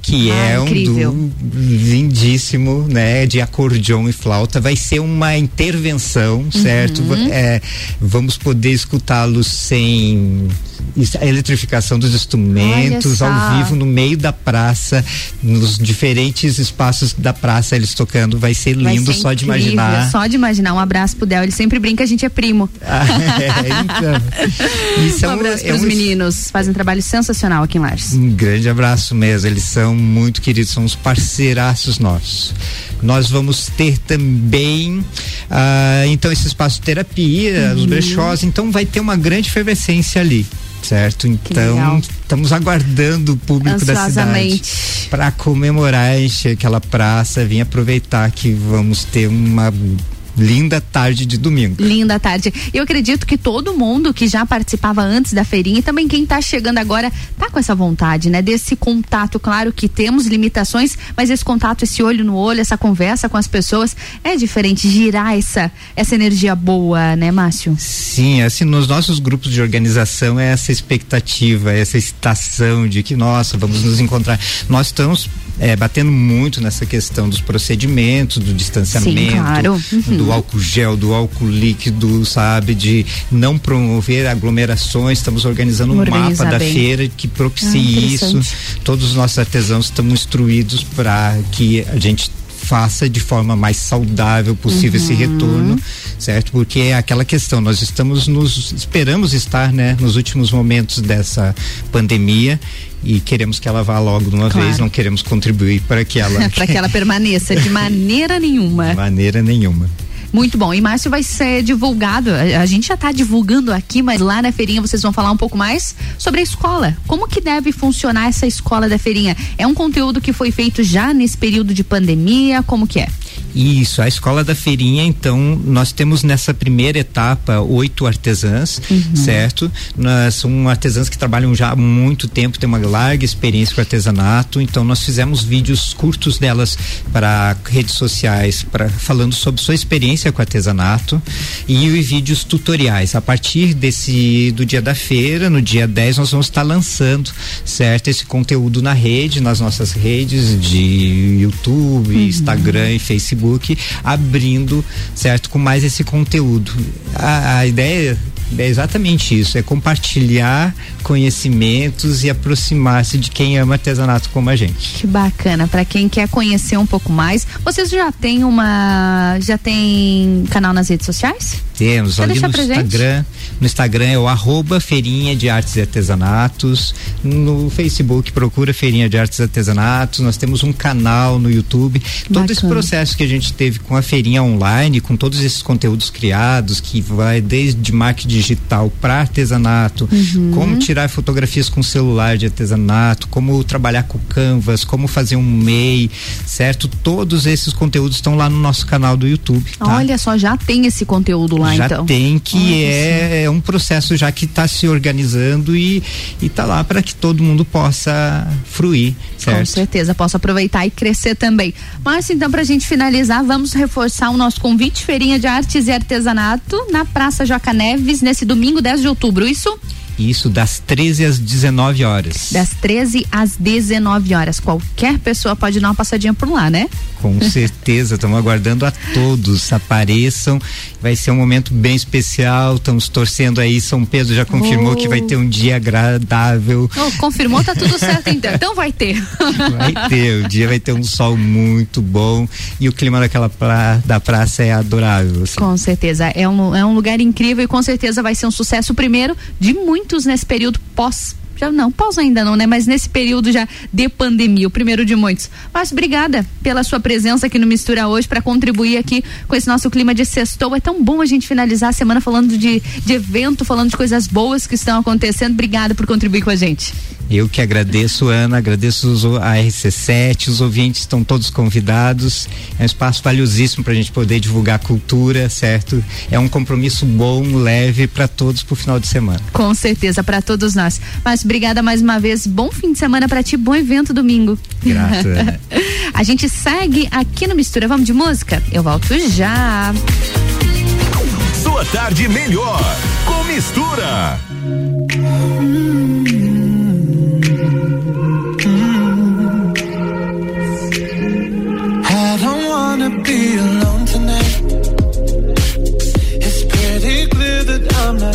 Que ah, é incrível. um lindíssimo, né, de acordeon e flauta. Vai ser uma intervenção, certo? Uhum. É, vamos poder escutá-los sem a eletrificação dos instrumentos ao vivo no meio da praça, nos diferentes espaços da praça eles tocando, vai ser lindo vai ser só de imaginar. Só de imaginar. Um abraço pro Del, ele sempre brinca, a gente é primo. Ah, é, então. Um é um abraço é pros um... meninos, fazem um trabalho sensacional aqui em Lages. Um grande abraço mesmo, eles são muito queridos, são os parceiraços nossos. Nós vamos ter também, ah, então, esse espaço de terapia, uhum. os brechós, então vai ter uma grande efervescência ali certo? Então, estamos aguardando o público da cidade para comemorar, encher aquela praça, vir aproveitar que vamos ter uma linda tarde de domingo. Linda tarde. Eu acredito que todo mundo que já participava antes da feirinha e também quem está chegando agora tá com essa vontade, né? Desse contato, claro que temos limitações, mas esse contato, esse olho no olho, essa conversa com as pessoas é diferente, girar essa essa energia boa, né, Márcio? Sim, assim, nos nossos grupos de organização é essa expectativa, essa excitação de que, nossa, vamos nos encontrar. Nós estamos é, batendo muito nessa questão dos procedimentos, do distanciamento, Sim, claro. uhum. Do álcool gel, do álcool líquido, sabe, de não promover aglomerações. Estamos organizando um mapa da bem. feira que propicie ah, isso. Todos os nossos artesãos estamos instruídos para que a gente faça de forma mais saudável possível uhum. esse retorno, certo? Porque é aquela questão, nós estamos nos esperamos estar, né, nos últimos momentos dessa pandemia e queremos que ela vá logo de uma claro. vez, não queremos contribuir para que ela para que ela permaneça de maneira nenhuma. De maneira nenhuma. Muito bom. E Márcio vai ser divulgado. A, a gente já está divulgando aqui, mas lá na feirinha vocês vão falar um pouco mais sobre a escola. Como que deve funcionar essa escola da feirinha? É um conteúdo que foi feito já nesse período de pandemia? Como que é? Isso, a escola da feirinha, então, nós temos nessa primeira etapa oito artesãs, uhum. certo? Nós, são artesãs que trabalham já há muito tempo, têm uma larga experiência com artesanato, então nós fizemos vídeos curtos delas para redes sociais, para falando sobre sua experiência com artesanato e, e vídeos tutoriais. A partir desse do dia da feira, no dia 10, nós vamos estar lançando, certo? Esse conteúdo na rede, nas nossas redes de YouTube, uhum. Instagram e Facebook Facebook, abrindo, certo, com mais esse conteúdo. A, a ideia é exatamente isso, é compartilhar conhecimentos e aproximar-se de quem ama artesanato como a gente. Que bacana, para quem quer conhecer um pouco mais. Vocês já têm uma já tem canal nas redes sociais? Temos, ali no Instagram. No Instagram é o arroba Feirinha de Artes e Artesanatos. No Facebook procura Feirinha de Artes e Artesanatos. Nós temos um canal no YouTube. Todo Bacana. esse processo que a gente teve com a feirinha online, com todos esses conteúdos criados, que vai desde marketing digital para artesanato, uhum. como tirar fotografias com celular de artesanato, como trabalhar com canvas, como fazer um MEI, certo? Todos esses conteúdos estão lá no nosso canal do YouTube. Tá? Olha só, já tem esse conteúdo lá lá, já então. tem que é, é, um processo já que está se organizando e está lá para que todo mundo possa fruir, certo? Com certeza, possa aproveitar e crescer também. Mas então, para a gente finalizar, vamos reforçar o nosso convite, Feirinha de Artes e Artesanato, na Praça Joca Neves, nesse domingo 10 de outubro, isso? Isso, das 13 às 19 horas. Das 13 às 19 horas. Qualquer pessoa pode dar uma passadinha por lá, né? Com certeza, estamos aguardando a todos. Apareçam, vai ser um momento bem especial. Estamos torcendo aí. São Pedro já confirmou oh. que vai ter um dia agradável. Oh, confirmou, tá tudo certo então. Então vai ter. Vai ter, o dia vai ter um sol muito bom e o clima daquela pra, da praça é adorável. Assim. Com certeza, é um, é um lugar incrível e com certeza vai ser um sucesso primeiro de muitos nesse período pós já não, pausa ainda não, né? Mas nesse período já de pandemia, o primeiro de muitos. Mas obrigada pela sua presença aqui no Mistura hoje para contribuir aqui com esse nosso clima de sextou. É tão bom a gente finalizar a semana falando de, de evento, falando de coisas boas que estão acontecendo. Obrigada por contribuir com a gente. Eu que agradeço, Ana, agradeço os, a RC7, os ouvintes estão todos convidados. É um espaço valiosíssimo para a gente poder divulgar a cultura, certo? É um compromisso bom, leve para todos pro final de semana. Com certeza, para todos nós. Mas obrigada mais uma vez. Bom fim de semana para ti, bom evento domingo. Grato. a gente segue aqui no Mistura. Vamos de música? Eu volto já. Sua tarde melhor com Mistura. Hum.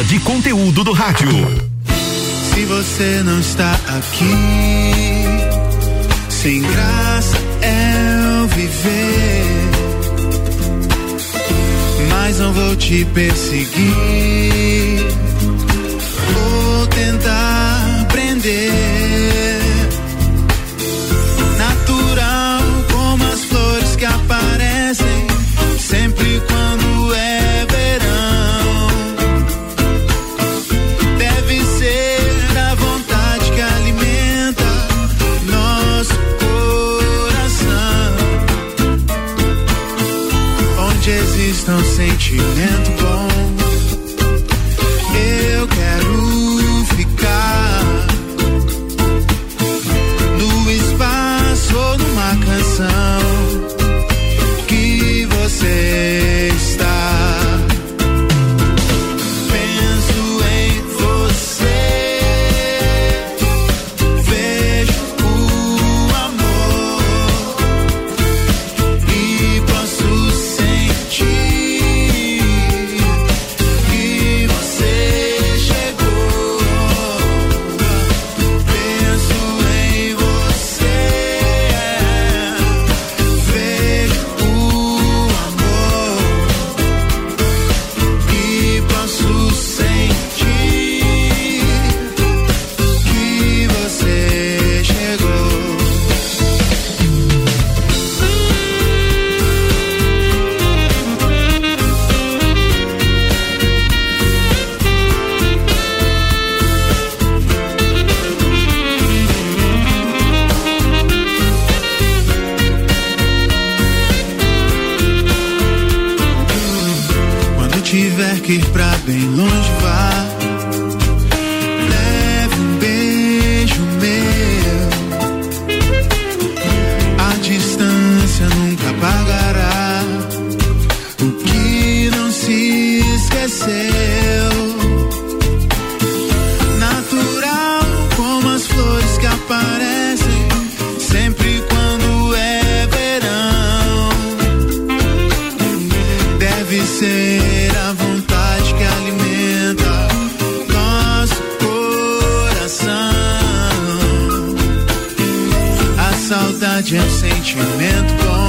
Cultura de conteúdo do rádio. Se você não está aqui, sem graça é o viver. Mas não vou te perseguir Deve ser a vontade que alimenta nosso coração. A saudade é um sentimento bom.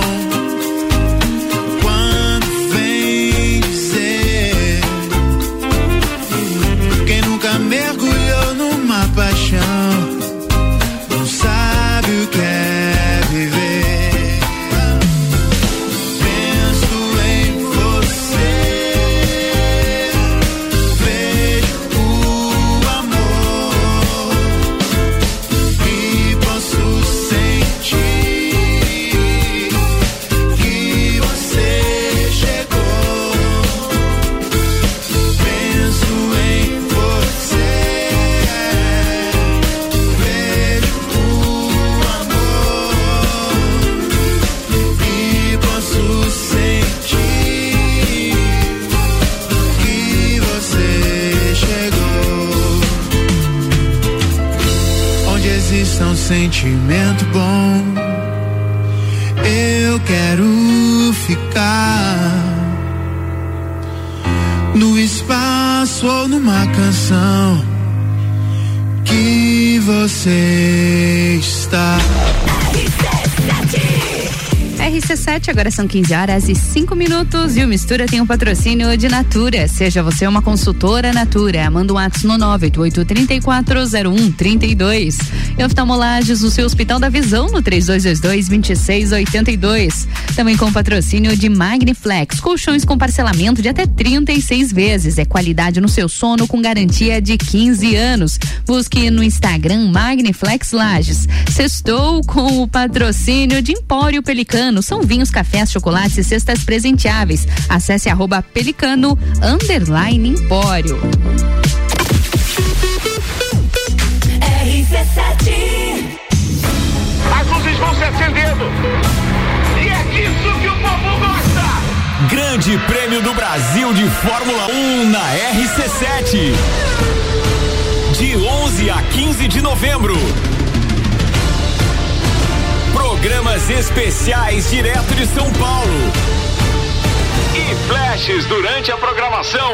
RC7, agora são 15 horas e 5 minutos e o Mistura tem um patrocínio de Natura. Seja você uma consultora Natura. Manda um ato no 988-340132. E oftalmolages, o seu Hospital da Visão no 3222-2682. Também com patrocínio de Magniflex. Colchões com parcelamento de até 36 vezes. É qualidade no seu sono com garantia de 15 anos. Busque no Instagram Magniflex Lages. Sextou com o patrocínio de Empório Pelicano. São vinhos, cafés, chocolates e cestas presenteáveis. Acesse arroba pelicano underline empório. RC7 As luzes vão se acendendo. Grande Prêmio do Brasil de Fórmula 1 na RC7. De 11 a 15 de novembro. Programas especiais direto de São Paulo. E flashes durante a programação.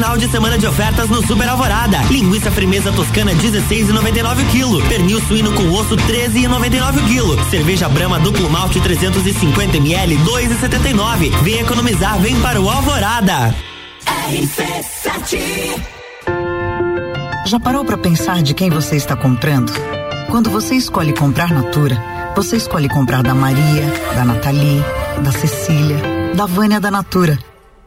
Final de semana de ofertas no Super Alvorada. Linguiça firmeza toscana 16,99 kg. Pernil suíno com osso 13,99 kg. Cerveja Brahma duplo malte 350 ml 2,79. Vem economizar, vem para o Alvorada. RC7 Já parou para pensar de quem você está comprando? Quando você escolhe comprar Natura, você escolhe comprar da Maria, da Nathalie, da Cecília, da Vânia da Natura.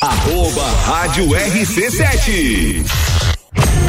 Arroba Rádio RC7.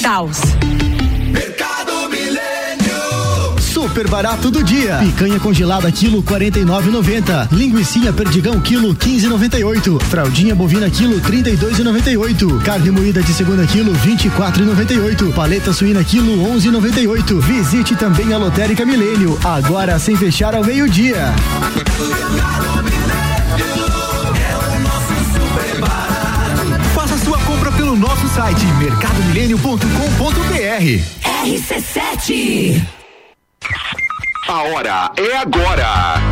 Taos. Super barato do dia. Picanha congelada quilo 49,90. Linguiça perdigão quilo 15,98. Fraldinha bovina quilo 32,98. Carne moída de segunda quilo 24,98. Paleta suína quilo 11,98. Visite também a Lotérica Milênio, agora sem fechar ao meio-dia. Faça site mercadomilênio.com.br. RC7 A hora é agora.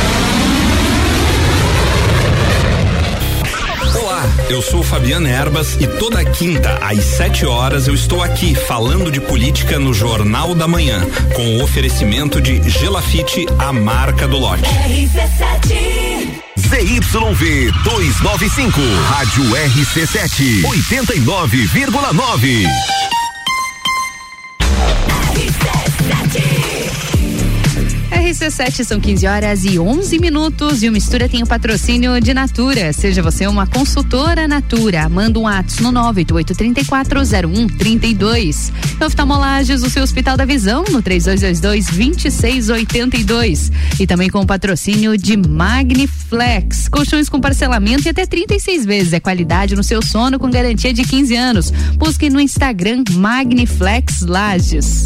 Eu sou Fabiana Erbas e toda quinta às 7 horas eu estou aqui falando de política no Jornal da Manhã, com o oferecimento de Gelafite, a marca do lote. ZYV 295, Rádio RC7, 89,9. RC7 são 15 horas e 11 minutos e o Mistura tem o patrocínio de Natura. Seja você uma consultora Natura, manda um ato no 988340132. Oftalmolages, o seu Hospital da Visão, no 3222-2682. E também com o patrocínio de Magniflex. Colchões com parcelamento e até 36 vezes. É qualidade no seu sono com garantia de 15 anos. Busque no Instagram Magniflex Lages.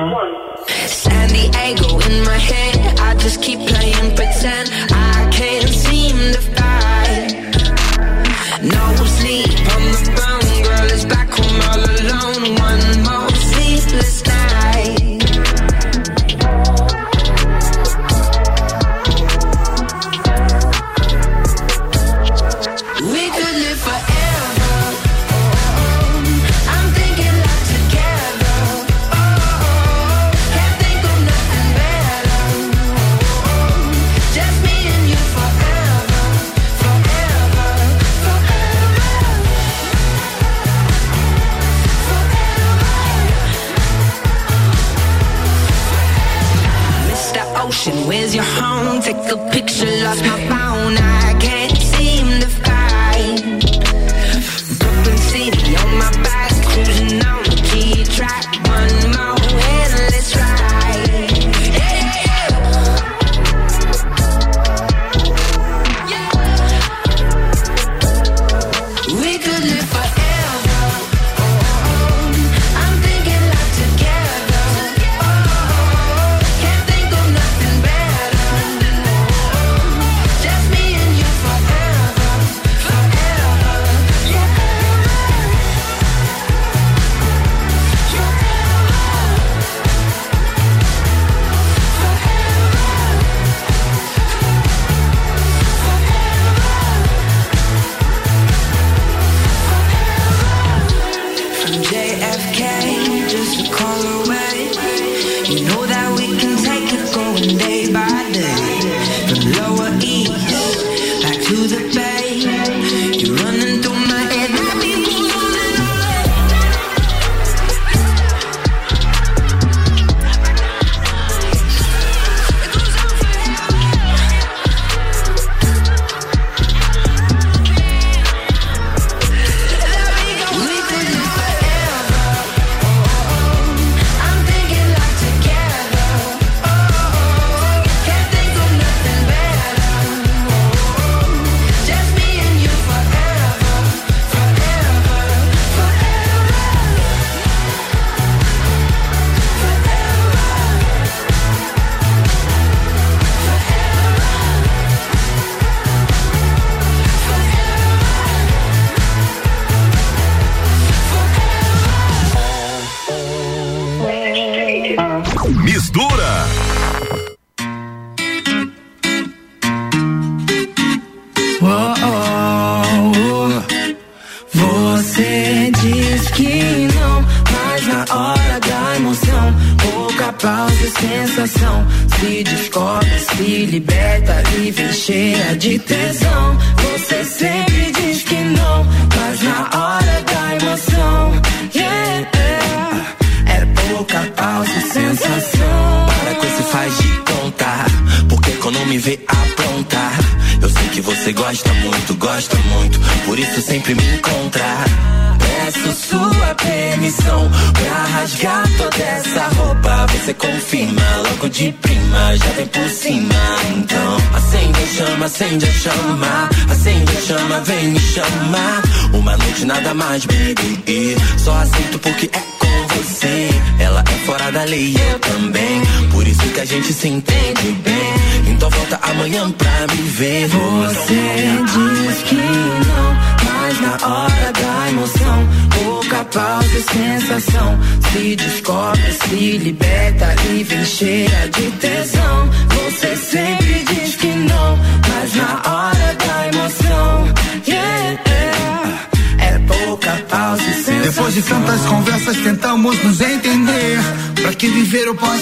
Noite nada mais, baby.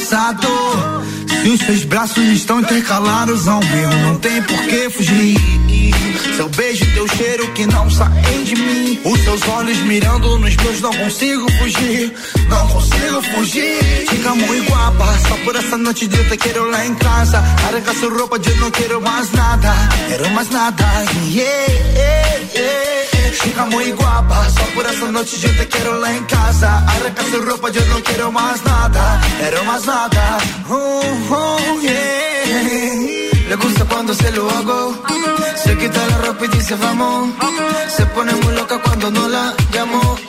Se os seus braços estão intercalados ao meu Não tem por que fugir. Seu beijo teu cheiro que não saem de mim. Os seus olhos mirando nos meus Não consigo fugir. Não consigo fugir. Chica muy guapa Só por essa noite de eu te quero lá em casa. Arranca sua roupa eu não quero mais nada. Quero mais nada. Yeah, yeah, yeah. Chica muy guapa, só por essa noite eu te quero lá em casa. Arranca sua roupa, eu não quero mais nada, quero mais nada. Oh, oh. Le gusta cuando se lo hago. Se quita la ropa y dice vamos. Se pone muy loca cuando no la llamo.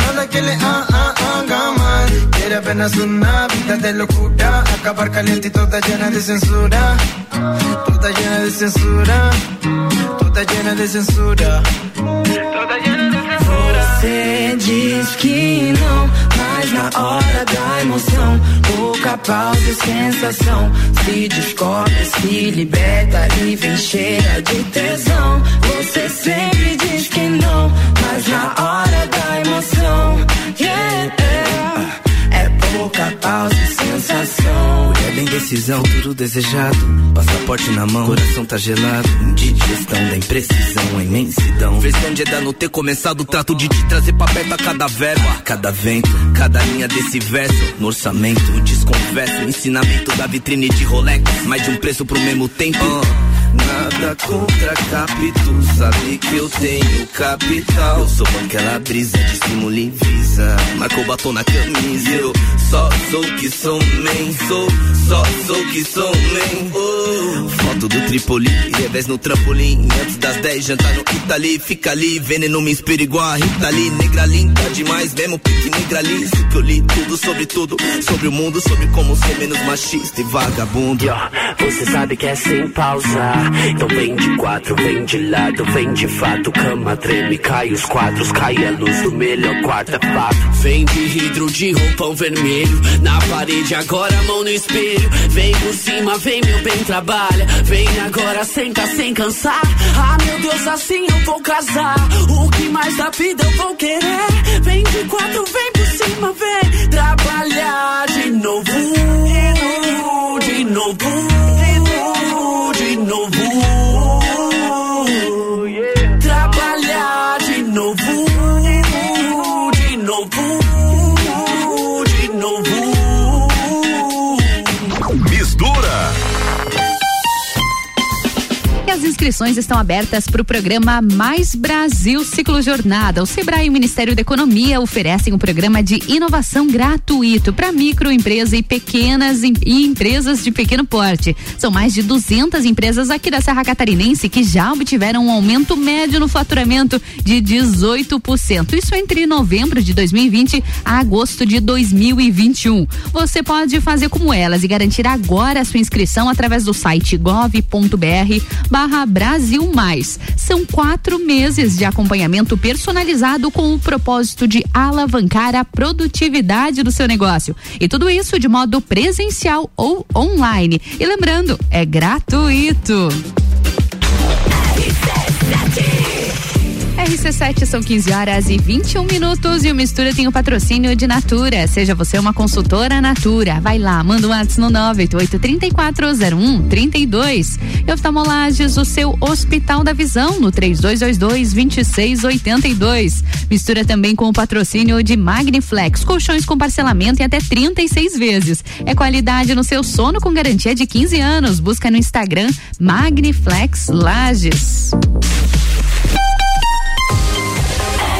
Nada que le ha- ha- haga mal. Quiere apenas una vida de locura. Acabar caliente y toda llena de censura. Toda llena de censura. Toda llena de censura. Toda llena de censura. Você diz que não, mas na hora da emoção, pouca pausa e sensação. Se descobre, se liberta e vem cheia de tesão. Você sempre diz que não, mas na hora da emoção, yeah, é pouca pausa e sensação. É bem decisão, tudo desejado. Passaporte na mão, coração tá gelado. Indigestão da imprecisão, a imensidão. Versão de Eda não ter começado. Trato de te trazer pra perto a cada verbo, a cada vento, cada linha desse verso. No orçamento, desconverso. Ensinamento da vitrine de Rolex. Mais de um preço pro mesmo tempo. Nada contra capítulo, sabe que eu tenho capital. Eu sou aquela brisa de e visa. Marcou batom na camisa. Eu só sou que sou man, sou, só sou que sou man. Oh. Foto do Tripoli, revés no trampolim. Antes das 10, jantar no Itali. Fica ali, veneno me inspira igual a Rita Lee. Negra linda demais, mesmo pique negra ali. Isso que eu li tudo sobre tudo, sobre o mundo, sobre como ser menos machista e vagabundo. Você sabe que é sem pausa. Então vem de quatro, vem de lado, vem de fato. Cama treme, cai os quadros, cai a luz do melhor quarto, é fato. Vem de vidro de roupão vermelho. Na parede, agora mão no espelho. Vem por cima, vem meu bem, trabalha. Vem agora, senta sem cansar. Ah, meu Deus, assim eu vou casar. O que mais da vida eu vou querer? Vem de quatro, vem por cima, vem trabalhar de novo. De novo. De novo. Trabalhar inscrições estão abertas para o programa Mais Brasil Ciclo Jornada. O Sebrae e o Ministério da Economia oferecem um programa de inovação gratuito para microempresas e pequenas e empresas de pequeno porte. São mais de 200 empresas aqui da Serra Catarinense que já obtiveram um aumento médio no faturamento de 18%. Isso entre novembro de 2020 a agosto de 2021. Você pode fazer como elas e garantir agora a sua inscrição através do site gov.br barra Brasil Mais. São quatro meses de acompanhamento personalizado com o propósito de alavancar a produtividade do seu negócio. E tudo isso de modo presencial ou online. E lembrando, é gratuito. RC7 são 15 horas e 21 minutos e o Mistura tem o patrocínio de Natura. Seja você uma consultora Natura. Vai lá, manda um WhatsApp no 988-3401-32. E oftalmolages, o seu Hospital da Visão no 3222-2682. Mistura também com o patrocínio de Magniflex, colchões com parcelamento em até 36 vezes. É qualidade no seu sono com garantia de 15 anos. Busca no Instagram Magniflex Lages.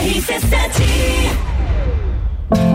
RC7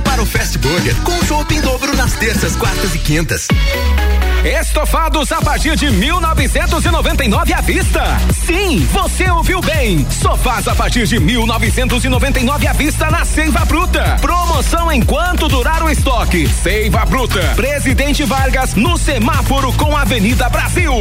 para o Fast Burger com chopp em dobro nas terças, quartas e quintas. Estofados a partir de 1999 à vista. Sim, você ouviu bem. Sofás a partir de 1999 à vista na Seiva Bruta. Promoção enquanto durar o estoque. Seiva Bruta. Presidente Vargas no semáforo com a Avenida Brasil.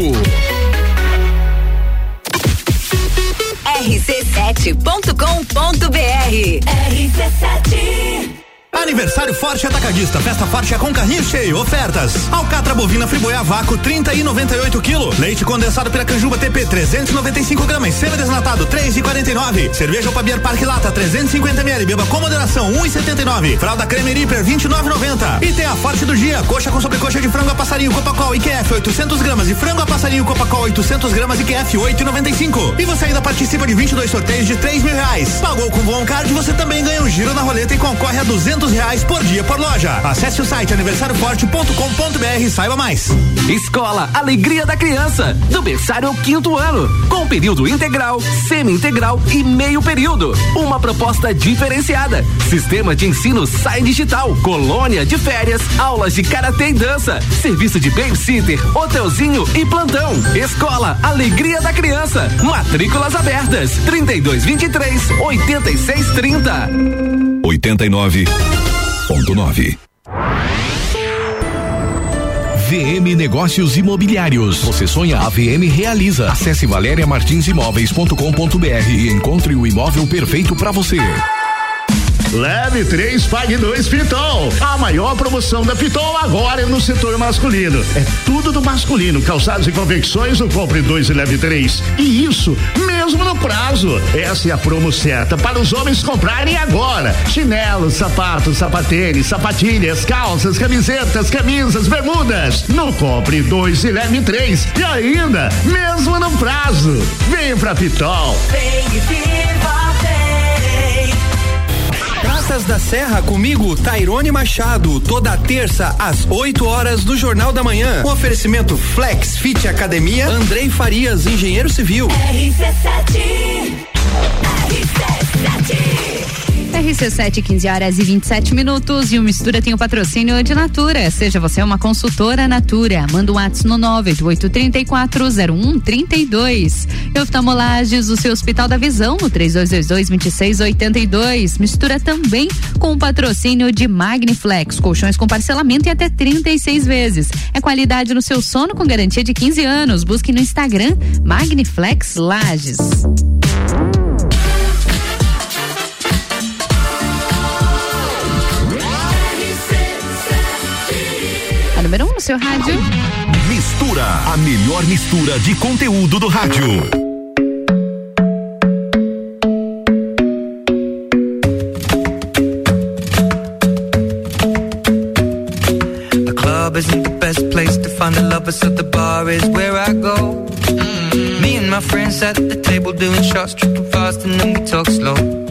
rc7.com.br RC7 Aniversário Forte Atacadista, festa forte é com carrinho cheio, ofertas. Alcatra bovina friboia vácuo 30 e 98 kg. Leite condensado pela Canjuba TP 395 gramas, semi desnatado 3 e 49. Cerveja Opabier Parque Lata 350 ml, beba com moderação 1 e 79. Fralda Creme Reaper 29,90. E tem a Forte do dia, coxa com sobrecoxa de frango a passarinho Copacol IQF 800 gramas e frango a passarinho Copacol 800 gramas IQF 8,95. E você ainda participa de 22 sorteios de 3 mil reais. Pagou com o Card, você também ganha um giro na roleta e concorre a 200 reais por dia por loja. Acesse o site aniversarioforte.com.br e saiba mais. Escola Alegria da Criança, do berçário ao quinto ano, com período integral, semi-integral e meio período. Uma proposta diferenciada. Sistema de ensino Sai Digital, colônia de férias, aulas de karatê e dança, serviço de babysitter, hotelzinho e plantão. Escola Alegria da Criança. Matrículas abertas. 3223 8630. 89.9 VM Negócios Imobiliários. Você sonha, a VM realiza. Acesse valeriamartinsimóveis.com.br e encontre o imóvel perfeito para você. Leve 3, pague 2 Pitol. A maior promoção da Pitol agora é no setor masculino. É tudo do masculino. Calçados e convecções, o compre 2 e leve 3. E isso mesmo no prazo. Essa é a promo certa para os homens comprarem agora. Chinelos, sapatos, sapatênis, sapatilhas, calças, camisetas, camisas, bermudas. No compre 2 e leve 3. E ainda, mesmo no prazo. Vem pra Pitol. Vem e viva. Praças da Serra comigo, Tairone Machado, toda terça às 8 horas do Jornal da Manhã. Um oferecimento Flex Fit Academia, Andrei Farias, engenheiro civil. RC7 RC7 RC7, 15 horas e 27 minutos. E o Mistura tem o patrocínio de Natura. Seja você uma consultora Natura. Manda um WhatsApp no 988340132. Oftalmolages, o seu Hospital da Visão, no 3222-2682. Mistura também com o patrocínio de Magniflex. Colchões com parcelamento em até 36 vezes. É qualidade no seu sono com garantia de 15 anos. Busque no Instagram Magniflex Lages. Número 1 um no seu rádio. Mistura, a melhor mistura de conteúdo do rádio. The club isn't the best place to find a lover, so the bar is where I go. Mm-hmm. Me and my friends at the table doing shots, tripping fast, and then we talk slow.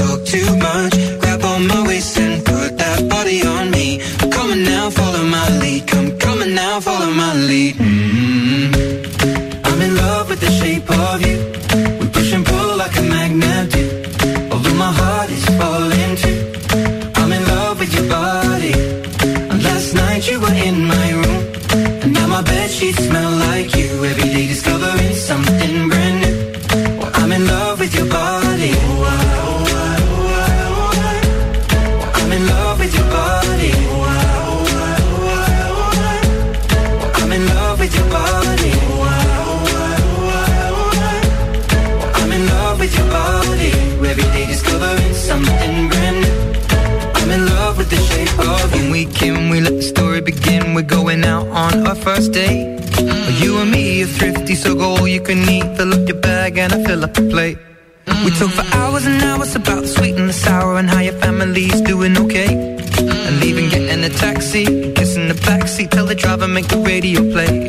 she smells radio play.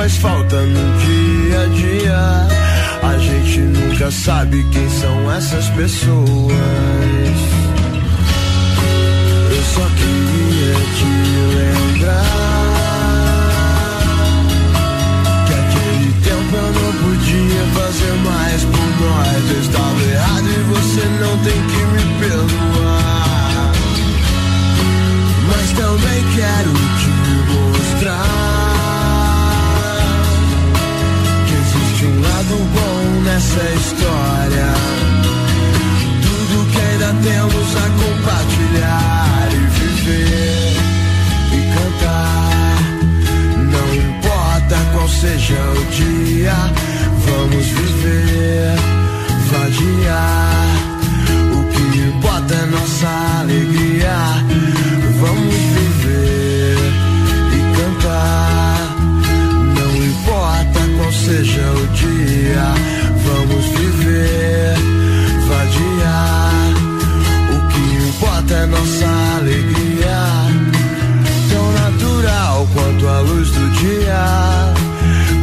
Faz falta no dia a dia. A gente nunca sabe quem são essas pessoas. Eu só queria te lembrar que aquele tempo eu não podia fazer mais por nós. Eu estava errado e você não tem que me perdoar. Mas também quero te mostrar lado bom nessa história. Tudo que ainda temos a compartilhar e viver e cantar. Não importa qual seja o dia, vamos viver, vadiar. O que importa é nossa alegria.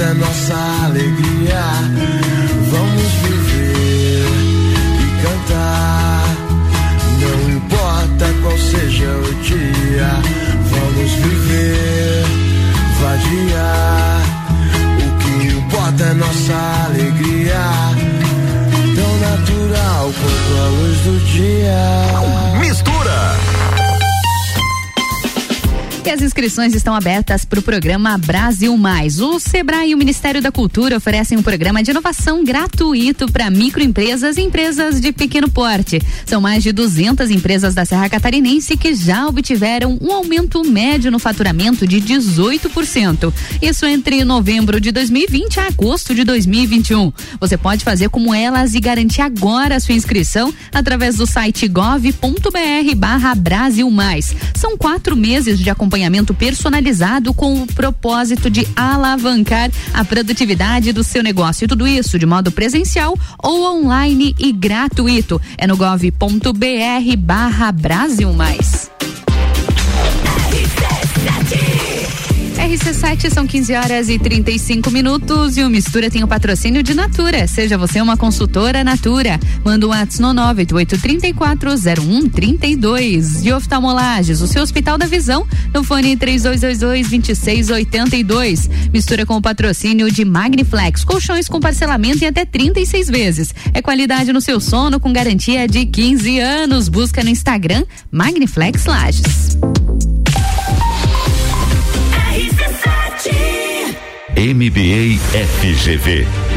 É nossa alegria. Vamos viver e cantar. Não importa qual seja o dia, vamos viver, vadiar. O que importa é nossa alegria. Tão natural quanto a luz do dia. Mistura. As inscrições estão abertas para o programa Brasil Mais. O Sebrae e o Ministério da Cultura oferecem um programa de inovação gratuito para microempresas e empresas de pequeno porte. São mais de 200 empresas da Serra Catarinense que já obtiveram um aumento médio no faturamento de 18%. Isso entre novembro de 2020 a agosto de 2021. Você pode fazer como elas e garantir agora a sua inscrição através do site gov.br barra Brasil Mais. São quatro meses de acompanhamento acompanhamento personalizado com o propósito de alavancar a produtividade do seu negócio. E tudo isso de modo presencial ou online e gratuito. É no gov.br barra Brasil Mais. RC7 são 15 horas e 35 minutos e o Mistura tem o patrocínio de Natura. Seja você uma consultora Natura. Manda um WhatsApp no 988340132. E oftalmolages, o seu Hospital da Visão, no fone 3222-2682. Mistura com o patrocínio de Magniflex, colchões com parcelamento em até 36 vezes. É qualidade no seu sono com garantia de 15 anos. Busca no Instagram Magniflex Lages. MBA FGV,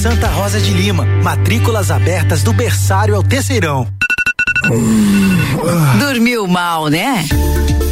Santa Rosa de Lima, matrículas abertas do berçário ao terceirão. Dormiu mal, né?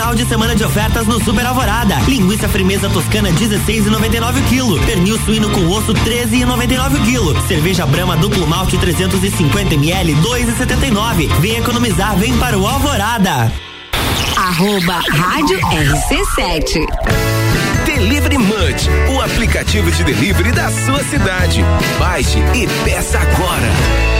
Final de semana de ofertas no Super Alvorada. Linguiça firmeza toscana 16,99 kg. Pernil suíno com osso 13,99 kg. Cerveja Brahma duplo malte 350 ml 2,79. Vem economizar, vem para o Alvorada. Arroba Rádio RC7. Delivery Munch, o aplicativo de delivery da sua cidade. Baixe e peça agora.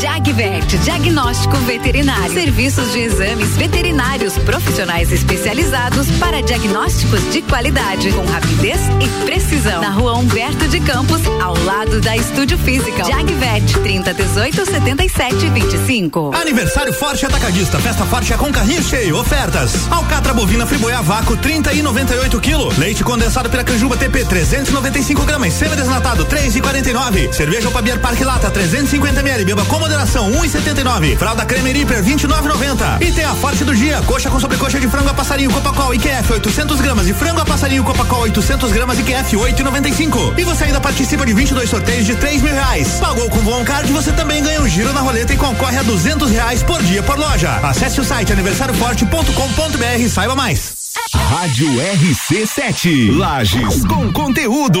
Jagvet, diagnóstico veterinário. Serviços de exames veterinários profissionais especializados para diagnósticos de qualidade, com rapidez e precisão. Na rua Humberto de Campos, ao lado da Estúdio Física. Jagvet, 30 18 77 25. Aniversário Forte Atacadista. Festa Forte é com carrinho cheio. Ofertas. Alcatra bovina friboia vácuo 30 e 98 quilo. Leite condensado Piracanjuba TP 395 gramas. Semi desnatado 3 e 49. Cerveja Opabier Parque Lata 350 ml. Beba com moderação 1,79. Fralda Creme Reaper 29,90. E tem a forte do dia. Coxa com sobrecoxa de frango a passarinho Copacol IQF 800 gramas e frango a passarinho Copacol 800 gramas IQF 8,95. E você ainda participa de 22 sorteios de 3 mil reais. Pagou com o Card, você também ganha um giro na roleta e concorre a 200 reais por dia por loja. Acesse o site aniversarioforte.com.br e saiba mais. Rádio RC7. Lages com conteúdo.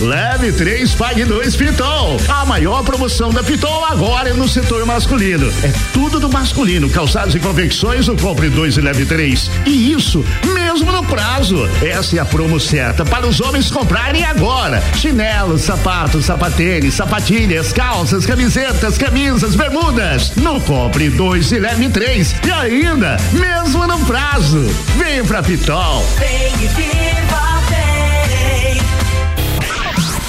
Leve 3, pague 2 Pitol. A maior promoção da Pitol agora é no setor masculino. É tudo do masculino. Calçados e convecções, o compre 2 e leve 3. E isso mesmo no prazo. Essa é a promo certa para os homens comprarem agora. Chinelos, sapatos, sapatênis, sapatilhas, calças, camisetas, camisas, bermudas. No compre 2 e leve 3. E ainda, mesmo no prazo. Vem pra Pitol. Vem e viva,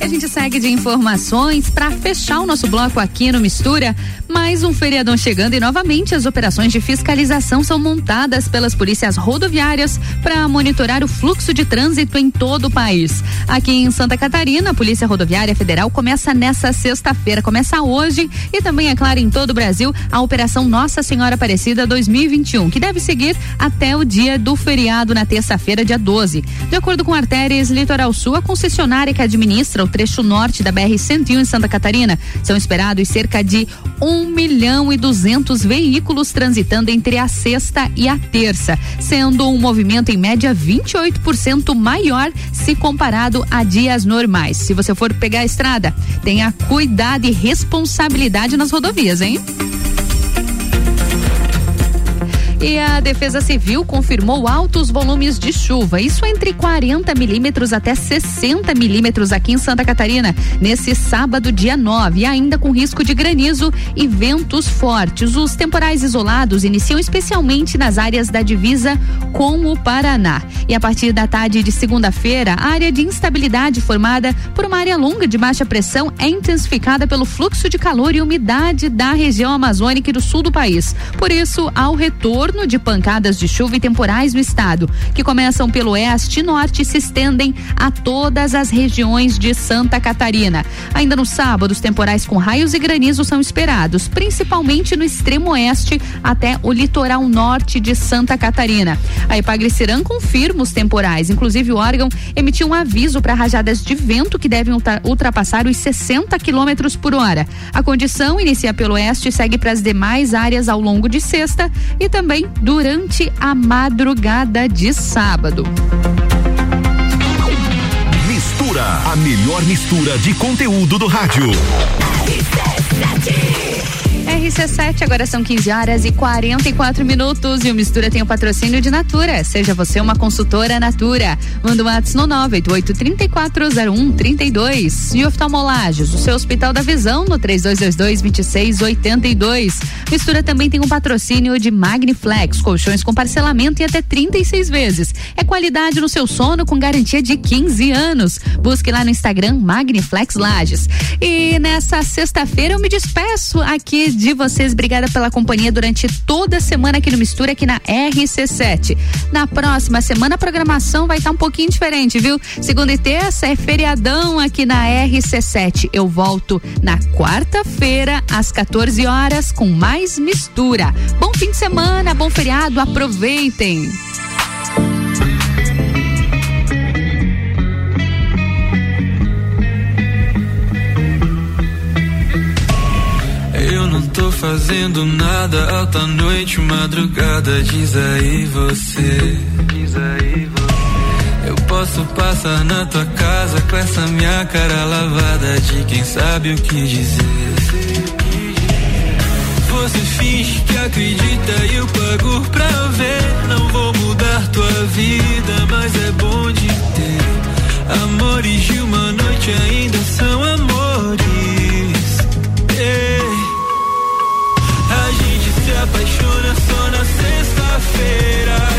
E a gente segue de informações para fechar o nosso bloco aqui no Mistura. Mais um feriadão chegando e novamente as operações de fiscalização são montadas pelas polícias rodoviárias para monitorar o fluxo de trânsito em todo o país. Aqui em Santa Catarina, a Polícia Rodoviária Federal começa nessa sexta-feira, começa hoje e também, é claro, em todo o Brasil, a Operação Nossa Senhora Aparecida 2021, que deve seguir até o dia do feriado na terça-feira, dia 12. De acordo com Artérias Litoral Sul, a concessionária que administra o trecho norte da BR-101 em Santa Catarina, são esperados cerca de um milhão e duzentos veículos transitando entre a sexta e a terça, sendo um movimento em média 28% maior se comparado a dias normais. Se você for pegar a estrada, tenha cuidado e responsabilidade nas rodovias, hein? E a Defesa Civil confirmou altos volumes de chuva, isso entre 40 milímetros até 60 milímetros aqui em Santa Catarina, nesse sábado, dia 9, e ainda com risco de granizo e ventos fortes. Os temporais isolados iniciam especialmente nas áreas da divisa com o Paraná. E a partir da tarde de segunda-feira, a área de instabilidade formada por uma área longa de baixa pressão é intensificada pelo fluxo de calor e umidade da região amazônica e do sul do país. Por isso, ao retorno de pancadas de chuva e temporais no estado, que começam pelo oeste e norte e se estendem a todas as regiões de Santa Catarina. Ainda no sábado, os temporais com raios e granizo são esperados, principalmente no extremo oeste até o litoral norte de Santa Catarina. A Epagre-Cirã confirma os temporais, inclusive o órgão emitiu um aviso para rajadas de vento que devem ultra- ultrapassar os 60 quilômetros por hora. A condição inicia pelo oeste e segue para as demais áreas ao longo de sexta e também durante a madrugada de sábado. Mistura, a melhor mistura de conteúdo do rádio. RC7, agora são 15 horas e 44 minutos e o Mistura tem o patrocínio de Natura. Seja você uma consultora Natura. Manda um WhatsApp no 988-340132. E oftalmolagens, o seu Hospital da Visão no 3222-2682. Mistura também tem um patrocínio de Magniflex, colchões com parcelamento em até 36 vezes. É qualidade no seu sono com garantia de 15 anos. Busque lá no Instagram Magniflex Lages. E nessa sexta-feira eu me despeço aqui de vocês. Obrigada pela companhia durante toda a semana aqui no Mistura, aqui na RC7. Na próxima semana a programação vai estar um pouquinho diferente, viu? Segunda e terça é feriadão aqui na RC7. Eu volto na quarta-feira às 14 horas com mais Mistura. Bom fim de semana, bom feriado, aproveitem. Fazendo nada alta noite, madrugada, diz aí você. Diz aí você. Eu posso passar na tua casa com essa minha cara lavada de quem sabe o que dizer. Você finge que acredita e eu pago pra ver. Não vou mudar tua vida, mas é bom de ter. Amores de uma noite ainda são amores. Ei apaixona só na sexta-feira.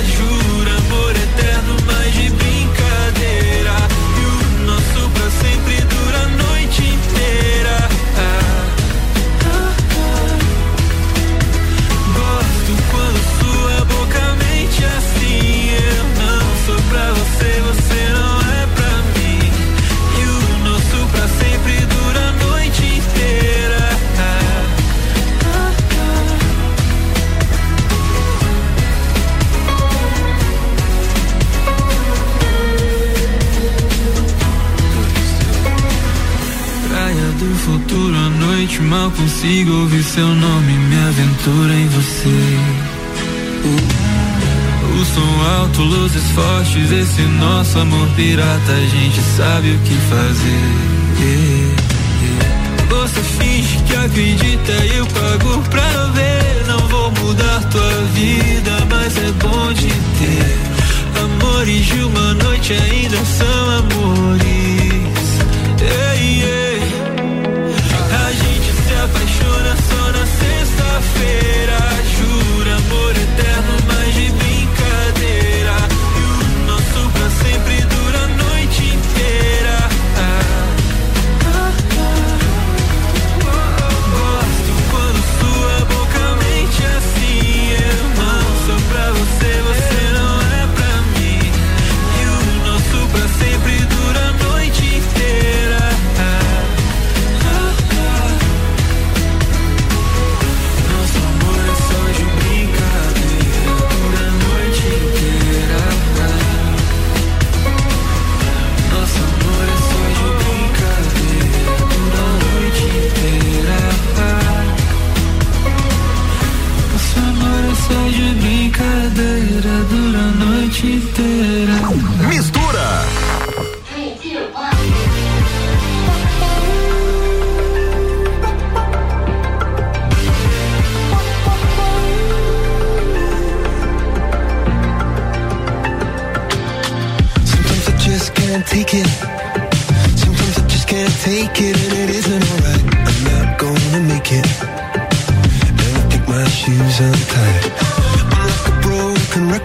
consigo ouvir seu nome, me aventura em você. O som alto, luzes fortes, esse nosso amor pirata, a gente sabe o que fazer. Você finge que acredita e eu pago pra não ver. Não vou mudar tua vida, mas é bom de ter. Amores de uma noite ainda são amores.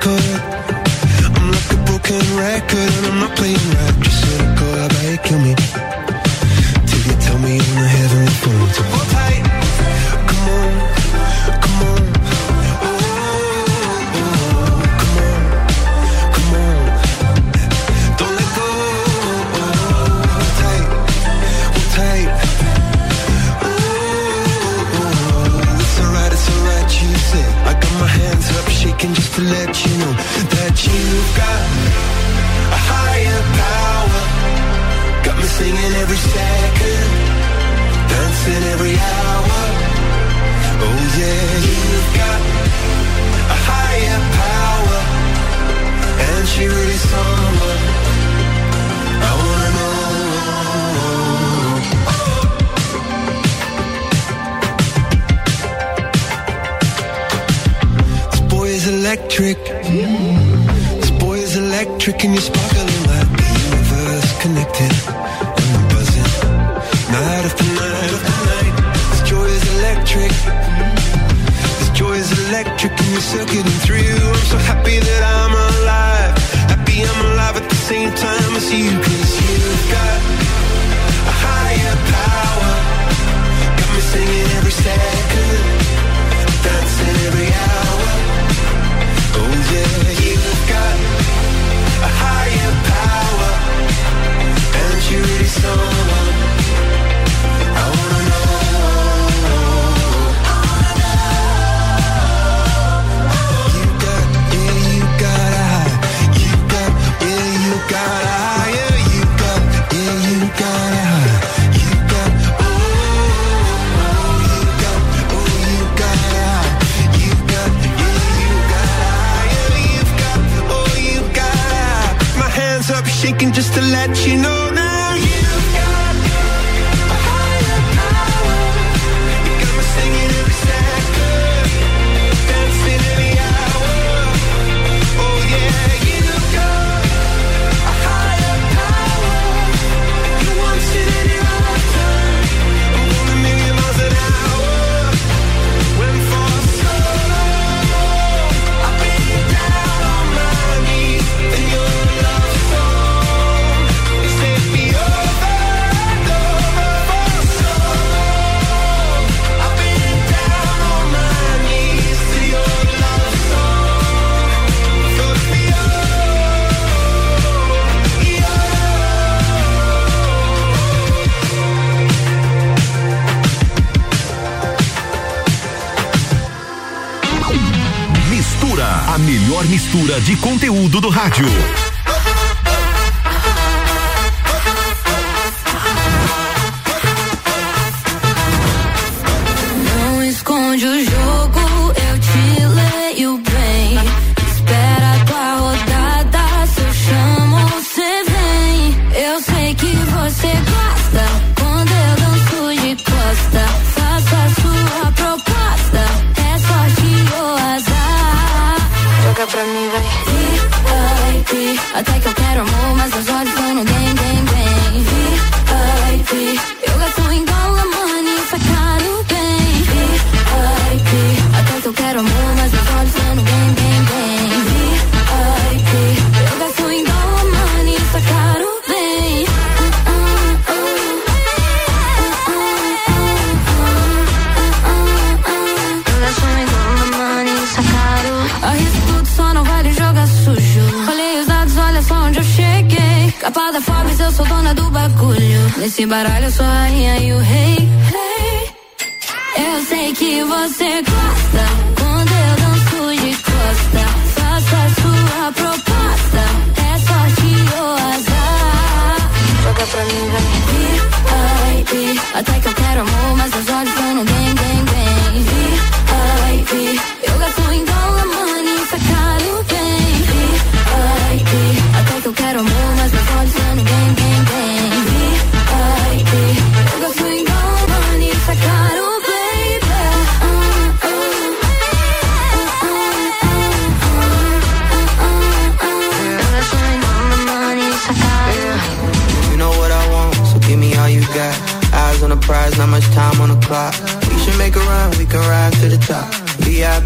record. I'm like a broken record and I'm not playing right. Just let it go, I bet kill me. rádio.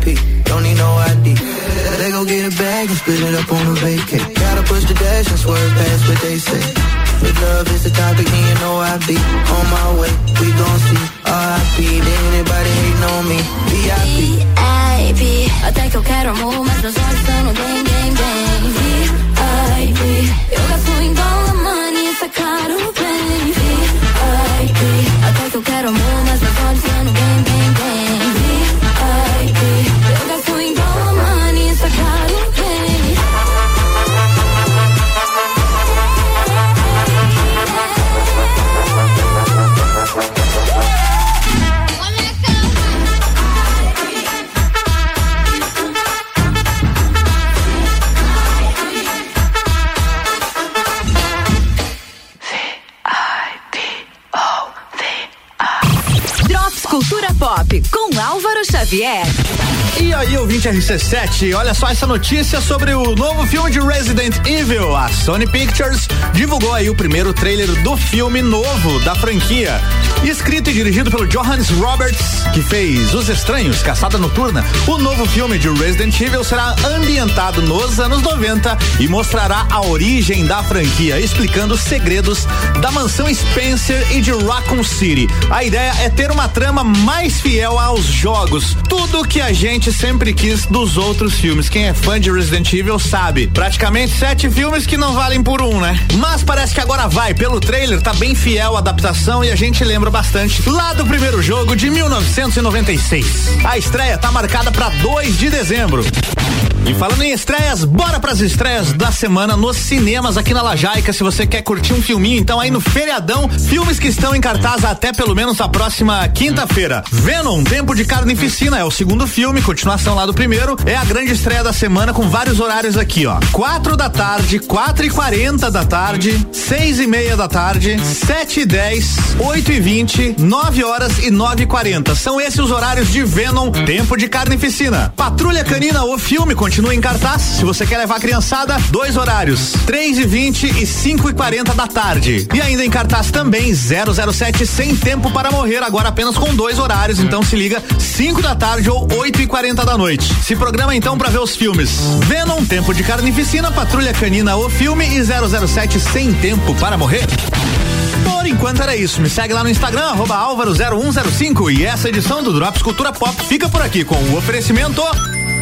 VIP, don't need no ID. They go get a bag and split it up on a vacay. Gotta push the dash and swerve past what they say. But love is the topic, and you know I be on my way. We gon' see RIP, anybody hating on me. VIP. VIP. Até que eu quero amor, mas meus olhos estão no bem, bem, bem. VIP. Eu gasto em dólar, money, isso é caro, bem. VIP. Até que eu quero amor, mas meus olhos estão no bem, Xavier. E aí, ouvinte RC7, olha só essa notícia sobre o novo filme de Resident Evil. A Sony Pictures divulgou aí o primeiro trailer do filme novo da franquia. Escrito e dirigido pelo Johannes Roberts, que fez Os Estranhos, Caçada Noturna, o novo filme de Resident Evil será ambientado nos anos 90 e mostrará a origem da franquia, explicando os segredos da mansão Spencer e de Raccoon City. A ideia é ter uma trama mais fiel aos jogos, tudo que a gente sempre quis dos outros filmes. Quem é fã de Resident Evil sabe. Praticamente sete filmes que não valem por um, né? Mas parece que agora vai. Pelo trailer, tá bem fiel a adaptação e a gente lembra bastante lá do primeiro jogo de 1996. A estreia tá marcada para 2 de dezembro. E falando em estreias, bora pras estreias da semana nos cinemas aqui na Lajaica. Se você quer curtir um filminho, então aí no feriadão, filmes que estão em cartaz até pelo menos a próxima quinta-feira. Venom, Tempo de Carnificina é o segundo filme, continuação lá do primeiro. É a grande estreia da semana com vários horários aqui, ó. Quatro da tarde, quatro e quarenta da tarde, seis e meia da tarde, sete e dez, oito e vinte, nove horas e nove e quarenta. São esses os horários de Venom, Tempo de Carnificina. Patrulha Canina, o filme continua em cartaz. Se você quer levar a criançada, dois horários, três e vinte e cinco e quarenta da tarde. E ainda em cartaz também 007 Sem Tempo para Morrer, agora apenas com dois horários. Então se liga, cinco da tarde ou oito e quarenta da noite. Se programa então para ver os filmes Venom, Tempo de Carnificina, Patrulha Canina, o filme e 007 Sem Tempo para Morrer. Por enquanto era isso. Me segue lá no Instagram, arroba Álvaro0105. E essa edição do Drops Cultura Pop fica por aqui com o oferecimento.